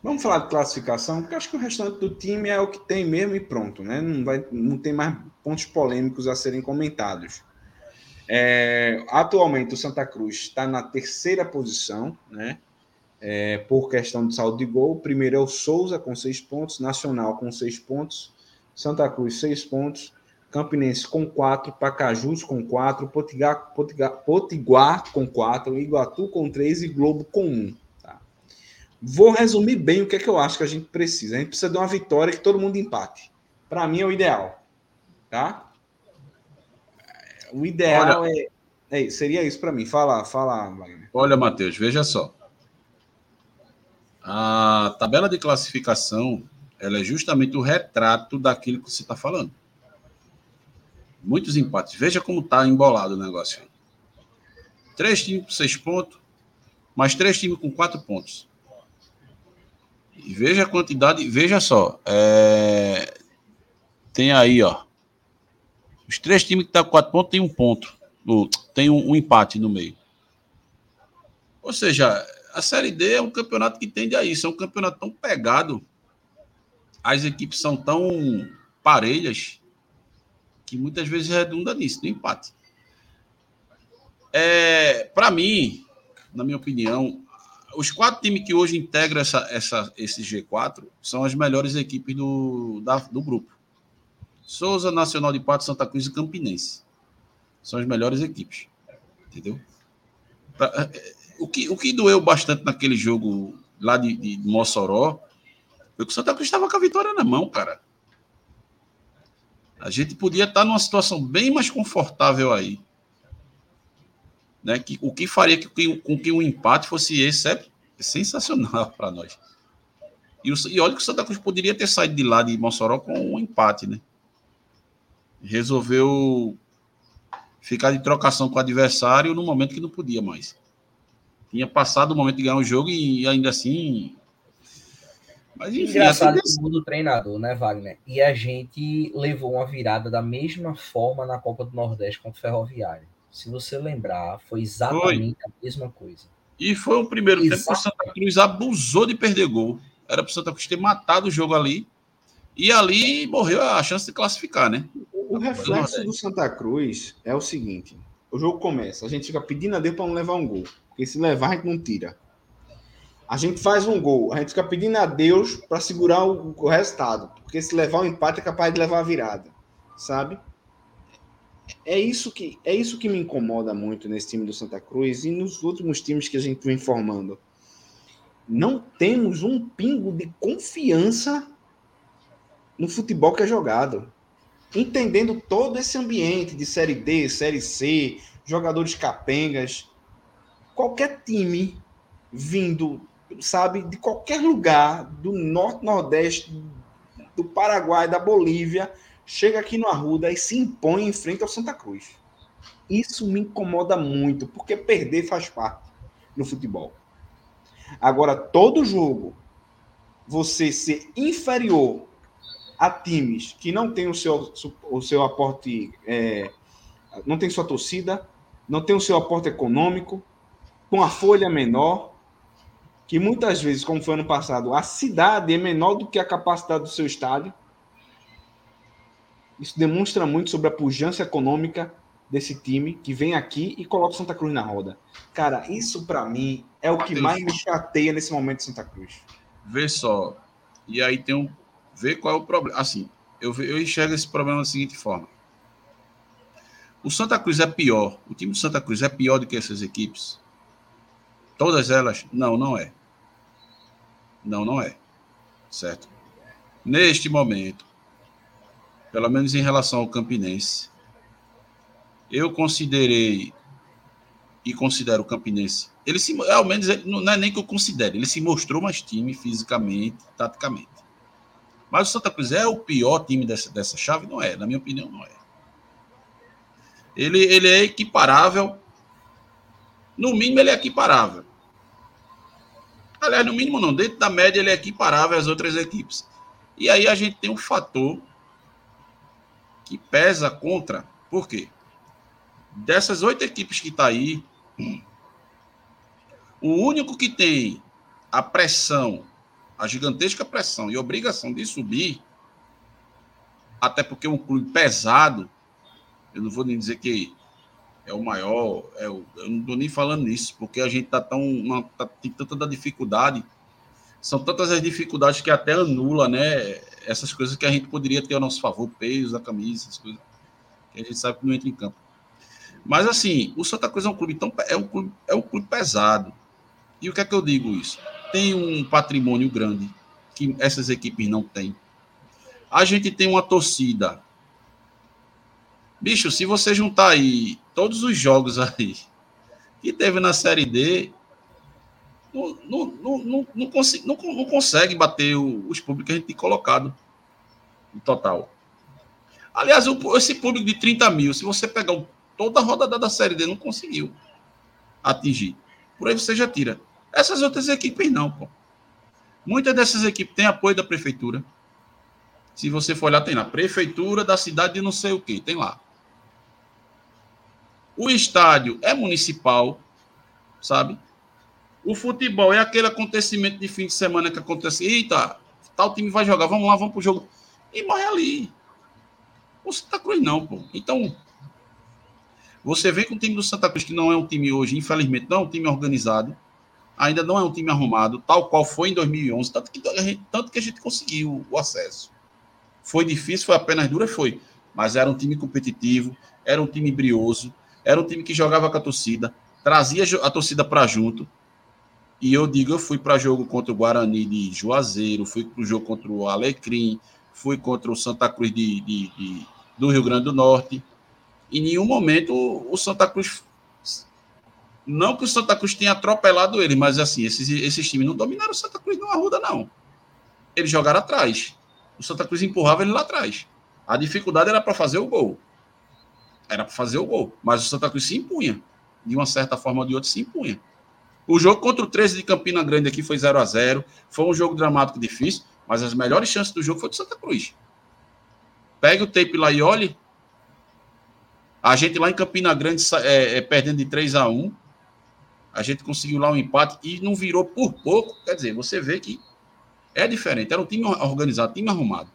Vamos falar de classificação, porque acho que o restante do time é o que tem mesmo e pronto, né? Não, vai, não tem mais pontos polêmicos a serem comentados. É, atualmente o Santa Cruz está na terceira posição, né? É, por questão de saldo de gol. Primeiro é o Souza com seis pontos, Nacional com seis pontos, Santa Cruz, seis pontos. Campinense com quatro, Pacajus com quatro, Potiguar, Potiguar, Potiguar com quatro, Iguatu com três e Globo com um. Tá? Vou resumir bem o que é que eu acho que a gente precisa. A gente precisa de uma vitória que todo mundo empate. Para mim é o ideal. Tá? O ideal Olha, é, é, Seria isso para mim. Fala, fala, Wagner. Olha, Matheus, veja só. A tabela de classificação ela é justamente o retrato daquilo que você está falando. Muitos empates. Veja como está embolado o negócio. Três times com seis pontos, mais três times com quatro pontos. E veja a quantidade, veja só. É... Tem aí, ó. Os três times que estão tá com quatro pontos tem um ponto. Tem um, um empate no meio. Ou seja, a Série D é um campeonato que tende a isso. É um campeonato tão pegado as equipes são tão parelhas que muitas vezes redunda nisso, no empate. É, Para mim, na minha opinião, os quatro times que hoje integram essa, essa, esse G4 são as melhores equipes do, da, do grupo. Souza, Nacional de Pato, Santa Cruz e Campinense. São as melhores equipes. Entendeu? É, o, que, o que doeu bastante naquele jogo lá de, de Mossoró foi que o Santa Cruz estava com a vitória na mão, cara. A gente podia estar numa situação bem mais confortável aí. Né? Que, o que faria que, com que um empate fosse esse é sensacional para nós. E, o, e olha que o Santa Cruz poderia ter saído de lá de Mossoró com um empate, né? Resolveu ficar de trocação com o adversário no momento que não podia mais. Tinha passado o momento de ganhar o jogo e ainda assim mas enfim, Engraçado assim, que muda treinador, né, Wagner? E a gente levou uma virada da mesma forma na Copa do Nordeste contra o Ferroviário. Se você lembrar, foi exatamente foi. a mesma coisa. E foi o primeiro tempo que o Santa Cruz abusou de perder gol. Era para o Santa Cruz ter matado o jogo ali. E ali morreu a chance de classificar, né? O, o reflexo do Santa Cruz é o seguinte: o jogo começa, a gente fica pedindo a Deus para não levar um gol. Porque se levar, a gente não tira. A gente faz um gol, a gente fica pedindo a Deus para segurar o, o, resultado, porque se levar um empate é capaz de levar a virada, sabe? É isso que é isso que me incomoda muito nesse time do Santa Cruz e nos últimos times que a gente vem formando. Não temos um pingo de confiança no futebol que é jogado. Entendendo todo esse ambiente de série D, série C, jogadores capengas, qualquer time vindo sabe, de qualquer lugar do norte, nordeste, do Paraguai, da Bolívia, chega aqui no Arruda e se impõe em frente ao Santa Cruz. Isso me incomoda muito, porque perder faz parte no futebol. Agora, todo jogo, você ser inferior a times que não tem o seu, o seu aporte, é, não tem sua torcida, não tem o seu aporte econômico, com a folha menor, que muitas vezes, como foi ano passado, a cidade é menor do que a capacidade do seu estádio. Isso demonstra muito sobre a pujança econômica desse time que vem aqui e coloca o Santa Cruz na roda. Cara, isso para mim é o que mais me chateia nesse momento de Santa Cruz. Vê só. E aí tem um. Vê qual é o problema. Assim, eu, eu enxergo esse problema da seguinte forma. O Santa Cruz é pior. O time do Santa Cruz é pior do que essas equipes. Todas elas? Não, não é. Não, não é. Certo? Neste momento, pelo menos em relação ao Campinense, eu considerei e considero o Campinense. Ele se, ao menos não é nem que eu considere, ele se mostrou mais time fisicamente, taticamente. Mas o Santa Cruz é o pior time dessa, dessa chave? Não é, na minha opinião, não é. Ele, ele é equiparável, no mínimo ele é equiparável. Aliás, no mínimo não, dentro da média ele é equiparável às outras equipes. E aí a gente tem um fator que pesa contra, por quê? Dessas oito equipes que está aí, o único que tem a pressão, a gigantesca pressão e obrigação de subir, até porque é um clube pesado, eu não vou nem dizer que é o maior, é o, eu não estou nem falando nisso, porque a gente está tão, uma, tá, tem tanta dificuldade, são tantas as dificuldades que até anula, né, essas coisas que a gente poderia ter ao nosso favor, peso da camisa, essas coisas que a gente sabe que não entra em campo. Mas assim, o Santa Cruz é um clube tão é um clube, é um clube pesado. E o que é que eu digo isso? Tem um patrimônio grande que essas equipes não têm. A gente tem uma torcida. Bicho, se você juntar aí todos os jogos aí que teve na Série D, não, não, não, não, não, consegue, não, não consegue bater o, os públicos que a gente tem colocado no total. Aliás, esse público de 30 mil, se você pegar o toda a rodada da Série D não conseguiu atingir. Por aí você já tira. Essas outras equipes não, pô. Muitas dessas equipes têm apoio da prefeitura. Se você for olhar, tem lá. Prefeitura da cidade de não sei o que, tem lá. O estádio é municipal, sabe? O futebol é aquele acontecimento de fim de semana que acontece. Eita, tal time vai jogar, vamos lá, vamos pro jogo. E morre ali. O Santa Cruz não, pô. Então, você vê que o time do Santa Cruz, que não é um time hoje, infelizmente, não é um time organizado, ainda não é um time arrumado, tal qual foi em 2011, tanto que tanto que a gente conseguiu o acesso. Foi difícil, foi apenas dura, foi. Mas era um time competitivo, era um time brioso, era um time que jogava com a torcida, trazia a torcida para junto. E eu digo, eu fui para jogo contra o Guarani de Juazeiro, fui para o jogo contra o Alecrim, fui contra o Santa Cruz de, de, de, do Rio Grande do Norte. Em nenhum momento o Santa Cruz. Não que o Santa Cruz tenha atropelado ele, mas assim, esses, esses times não dominaram o Santa Cruz no Arruda, não. Eles jogaram atrás. O Santa Cruz empurrava ele lá atrás. A dificuldade era para fazer o gol. Era para fazer o gol. Mas o Santa Cruz se impunha. De uma certa forma ou de outra, se impunha. O jogo contra o 13 de Campina Grande aqui foi 0 a 0 Foi um jogo dramático difícil, mas as melhores chances do jogo foi do Santa Cruz. Pegue o tape lá e olhe. A gente lá em Campina Grande, é, é, perdendo de 3 a 1 a gente conseguiu lá um empate e não virou por pouco. Quer dizer, você vê que é diferente. Era um time organizado, time arrumado.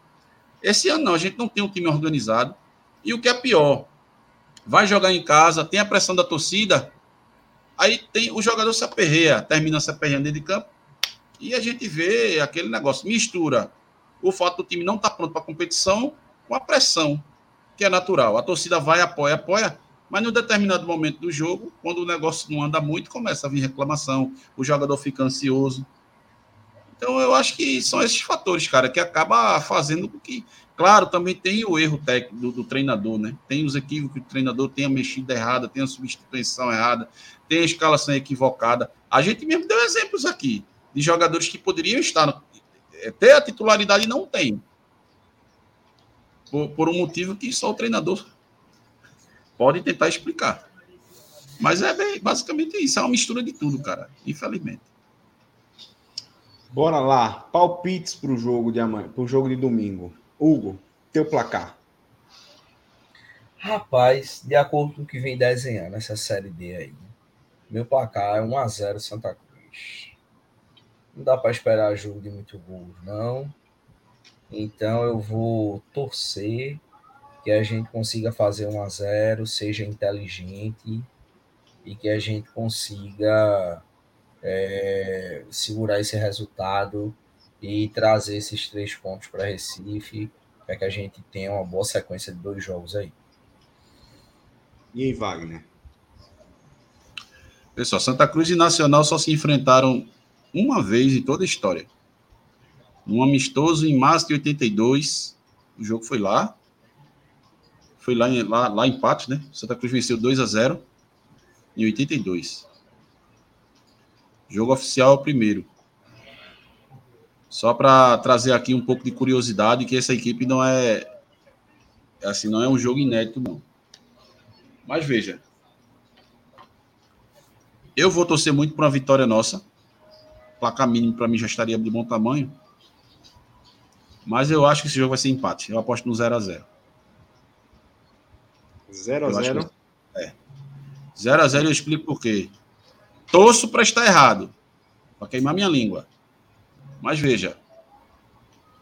Esse ano não, a gente não tem um time organizado. E o que é pior, vai jogar em casa, tem a pressão da torcida, aí tem o jogador se aperreia, termina se aperreando dentro de campo, e a gente vê aquele negócio, mistura o fato do time não estar tá pronto para a competição com a pressão que é natural. A torcida vai, apoia, apoia, mas em um determinado momento do jogo, quando o negócio não anda muito, começa a vir reclamação, o jogador fica ansioso. Então, eu acho que são esses fatores, cara, que acaba fazendo com que. Claro, também tem o erro técnico do, do treinador, né? Tem os equívocos que o treinador tem a mexida errada, tem a substituição errada, tem a escalação equivocada. A gente mesmo deu exemplos aqui de jogadores que poderiam estar, no, é, ter a titularidade e não tem por, por um motivo que só o treinador pode tentar explicar. Mas é bem, basicamente isso, é uma mistura de tudo, cara, infelizmente. Bora lá, palpites para o jogo de amanhã, para o jogo de domingo. Hugo, teu placar. Rapaz, de acordo com o que vem desenhando essa série D aí, meu placar é 1x0 Santa Cruz. Não dá para esperar jogo de muito gols, não. Então eu vou torcer que a gente consiga fazer um a zero, seja inteligente e que a gente consiga é, segurar esse resultado e trazer esses três pontos para Recife, para que a gente tenha uma boa sequência de dois jogos aí. E aí, Wagner? Pessoal, Santa Cruz e Nacional só se enfrentaram uma vez em toda a história. Um amistoso em março de 82. O jogo foi lá. Foi lá lá, lá em Patos, né? Santa Cruz venceu 2 a 0 em 82. Jogo oficial é o primeiro. Só para trazer aqui um pouco de curiosidade que essa equipe não é assim, não é um jogo inédito não. Mas veja, eu vou torcer muito para uma vitória nossa. Placar mínimo para mim já estaria de bom tamanho. Mas eu acho que esse jogo vai ser empate. Eu aposto no 0 a 0 0 a 0 É. 0 a 0 eu explico por quê. Torço para estar errado. Para queimar minha língua. Mas veja,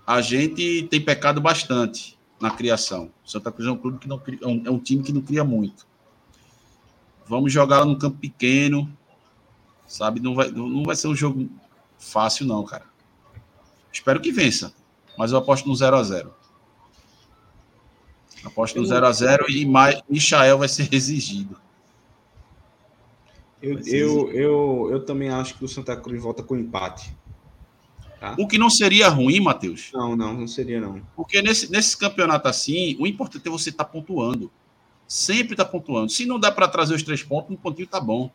a gente tem pecado bastante na criação. Santa Cruz é um clube que não cria, é um time que não cria muito. Vamos jogar lá no campo pequeno, sabe? Não vai, não vai ser um jogo fácil não, cara. Espero que vença, mas eu aposto no 0 a 0. Aposto no 0 a 0 e mais Michael vai ser exigido. Eu, eu, eu, eu também acho que o Santa Cruz volta com empate. Tá? O que não seria ruim, Matheus? Não, não, não seria não. Porque nesse, nesse campeonato assim, o importante é você estar tá pontuando. Sempre estar tá pontuando. Se não dá para trazer os três pontos, um pontinho tá bom.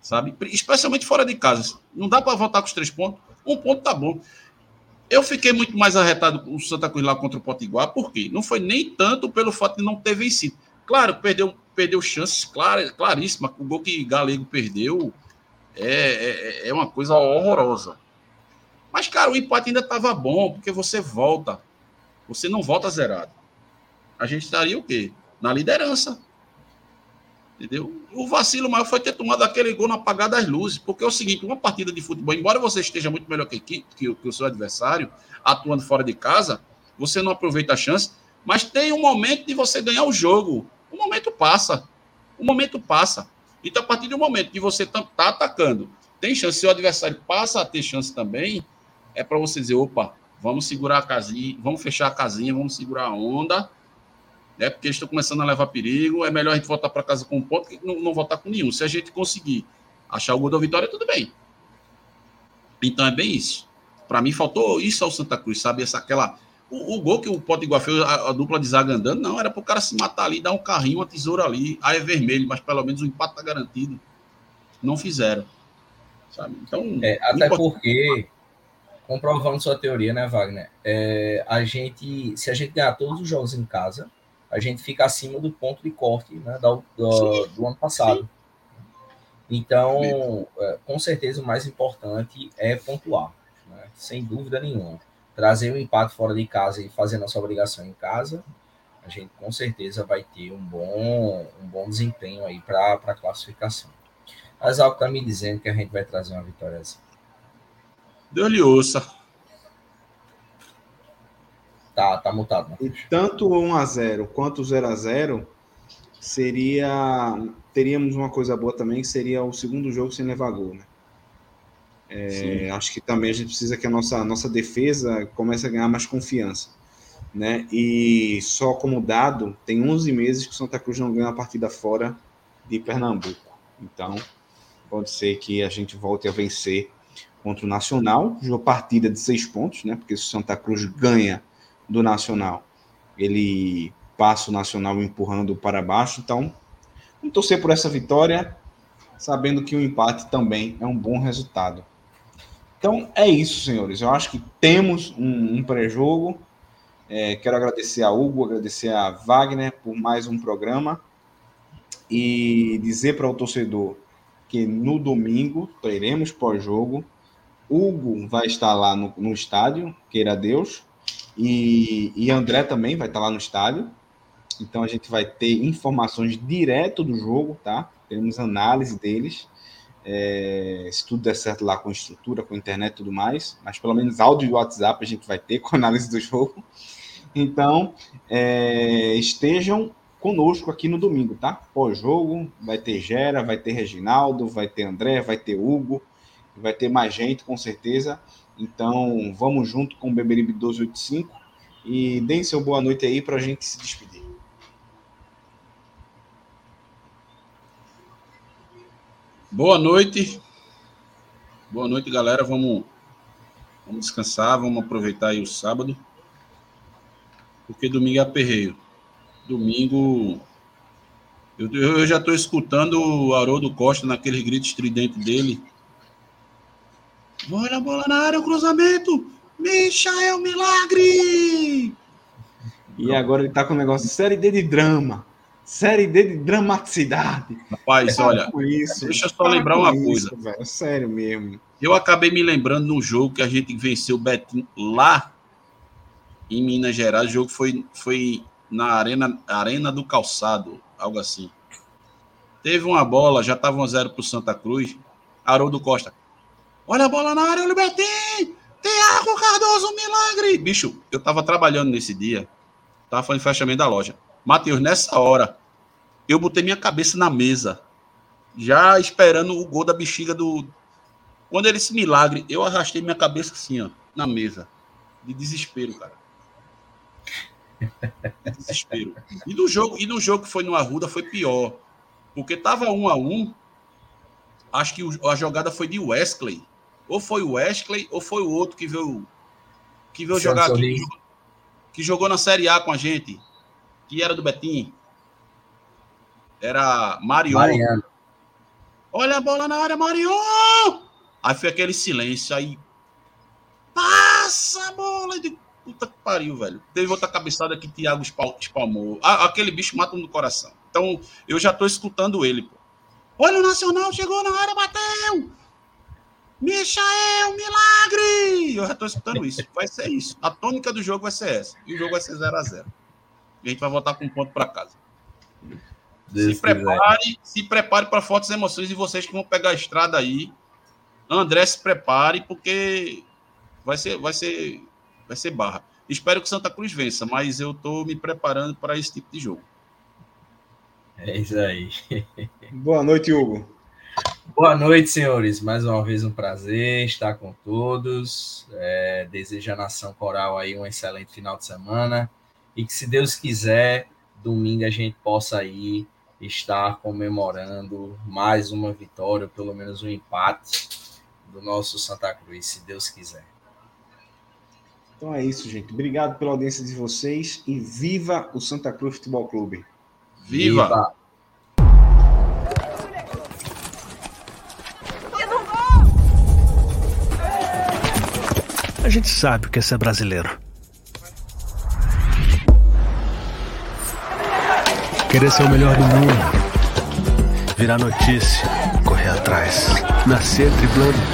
Sabe? Especialmente fora de casa. Não dá para voltar com os três pontos. Um ponto tá bom. Eu fiquei muito mais arretado com o Santa Cruz lá contra o Potiguar, por quê? Não foi nem tanto pelo fato de não ter vencido. Claro, perdeu, perdeu chances clar, claríssimas. O gol que Galego perdeu é, é, é uma coisa horrorosa. Mas, cara, o empate ainda estava bom, porque você volta. Você não volta zerado. A gente estaria o quê? Na liderança. Entendeu? O vacilo maior foi ter tomado aquele gol no apagar das luzes. Porque é o seguinte: uma partida de futebol, embora você esteja muito melhor que, que, que, que o seu adversário, atuando fora de casa, você não aproveita a chance, mas tem um momento de você ganhar o jogo. O momento passa. O momento passa. Então, a partir do momento que você está tá atacando, tem chance, seu adversário passa a ter chance também, é para você dizer, opa, vamos segurar a casinha, vamos fechar a casinha, vamos segurar a onda, né? Porque estão começando a levar perigo. É melhor a gente voltar para casa com um ponto que não, não voltar com nenhum. Se a gente conseguir achar o gol da vitória, tudo bem. Então é bem isso. Para mim faltou isso ao Santa Cruz, sabe? Essa aquela o, o gol que o Potiguar fez, a, a, dupla de zaga andando, não, era para o cara se matar ali, dar um carrinho, uma tesoura ali. Aí é vermelho, mas pelo menos o empate está garantido. Não fizeram. Sabe? Então. É, até porque comprovando sua teoria, né, Wagner? É, a gente, se a gente ganhar todos os jogos em casa, a gente fica acima do ponto de corte né, do, do, do ano passado. Sim. Então, é, com certeza, o mais importante é pontuar, né? sem dúvida nenhuma. Trazer o um empate fora de casa e fazer nossa obrigação em casa, a gente com certeza vai ter um bom, um bom desempenho aí para a classificação. Mas algo está me dizendo que a gente vai trazer uma vitória assim. Deus lhe ouça. Tá, tá mutado. Né? E tanto 1 a 0 quanto 0 a 0 seria teríamos uma coisa boa também, que seria o segundo jogo sem levar gol, né? É, acho que também a gente precisa que a nossa, nossa defesa comece a ganhar mais confiança. Né? E só como dado, tem 11 meses que o Santa Cruz não ganha uma partida fora de Pernambuco. Então, pode ser que a gente volte a vencer contra o Nacional, uma partida de seis pontos, né? Porque se o Santa Cruz ganha do Nacional, ele passa o Nacional empurrando para baixo. Então, vamos torcer por essa vitória, sabendo que o empate também é um bom resultado. Então, é isso, senhores. Eu acho que temos um, um pré-jogo. É, quero agradecer a Hugo, agradecer a Wagner por mais um programa e dizer para o torcedor que no domingo teremos pós-jogo Hugo vai estar lá no, no estádio, queira Deus, e, e André também vai estar lá no estádio. Então a gente vai ter informações direto do jogo, tá? Teremos análise deles. É, se tudo der certo lá com estrutura, com internet e tudo mais, mas pelo menos áudio e WhatsApp a gente vai ter com análise do jogo. Então, é, estejam conosco aqui no domingo, tá? Pós-jogo, vai ter Gera, vai ter Reginaldo, vai ter André, vai ter Hugo, vai ter mais gente, com certeza. Então, vamos junto com o Beberibe 1285 e deem seu boa noite aí para a gente se despedir. Boa noite. Boa noite, galera. Vamos, vamos descansar, vamos aproveitar aí o sábado. Porque domingo é aperreio. Domingo. Eu, eu já estou escutando o Haroldo Costa naquele grito estridente dele. Olha a bola na área, o cruzamento! Michael Milagre! E agora ele tá com o negócio de série D de drama. Série D de dramaticidade. Rapaz, olha, isso. deixa eu só lembrar uma coisa. Isso, velho, sério mesmo. Eu acabei me lembrando no jogo que a gente venceu o Betim lá em Minas Gerais. O jogo foi, foi na Arena, Arena do Calçado, algo assim. Teve uma bola, já estava 1 0 para o Santa Cruz. Haroldo Costa. Olha a bola na área, olha o Betim! Tiago Cardoso, milagre! Bicho, eu tava trabalhando nesse dia. Tava fazendo fechamento da loja. Matheus, nessa hora, eu botei minha cabeça na mesa. Já esperando o gol da bexiga do. Quando ele se milagre, eu arrastei minha cabeça assim, ó, na mesa. De desespero, cara. De desespero. E no jogo, e no jogo que foi no Arruda foi pior. Porque tava um a um. Acho que a jogada foi de Wesley. Ou foi o Wesley, ou foi o outro que veio, que veio jogar aqui. Que jogou na Série A com a gente que era do Betim. Era Marion. Mariano. Olha a bola na área, Marion! Aí foi aquele silêncio, aí. Passa a bola! De puta que pariu, velho. Teve outra cabeçada que Thiago espalmou. aquele bicho mata no coração. Então, eu já tô escutando ele, pô. Olha o Nacional, chegou na área, bateu! Michael, milagre! Eu já tô escutando isso. Vai ser isso. A tônica do jogo vai ser essa. E o jogo vai ser 0 a 0 a gente vai voltar com um ponto para casa. Deus se prepare, quiser. se prepare para fortes emoções e vocês que vão pegar a estrada aí. André, se prepare, porque vai ser, vai ser, vai ser barra. Espero que Santa Cruz vença, mas eu estou me preparando para esse tipo de jogo. É isso aí. Boa noite, Hugo. Boa noite, senhores. Mais uma vez um prazer estar com todos. É, desejo à Nação Coral aí um excelente final de semana e que, se Deus quiser, domingo a gente possa aí estar comemorando mais uma vitória, pelo menos um empate do nosso Santa Cruz, se Deus quiser. Então é isso, gente. Obrigado pela audiência de vocês e viva o Santa Cruz Futebol Clube. Viva! viva. A gente sabe o que é ser brasileiro. Querer ser o melhor do mundo. Virar notícia. Correr atrás. Nascer driblando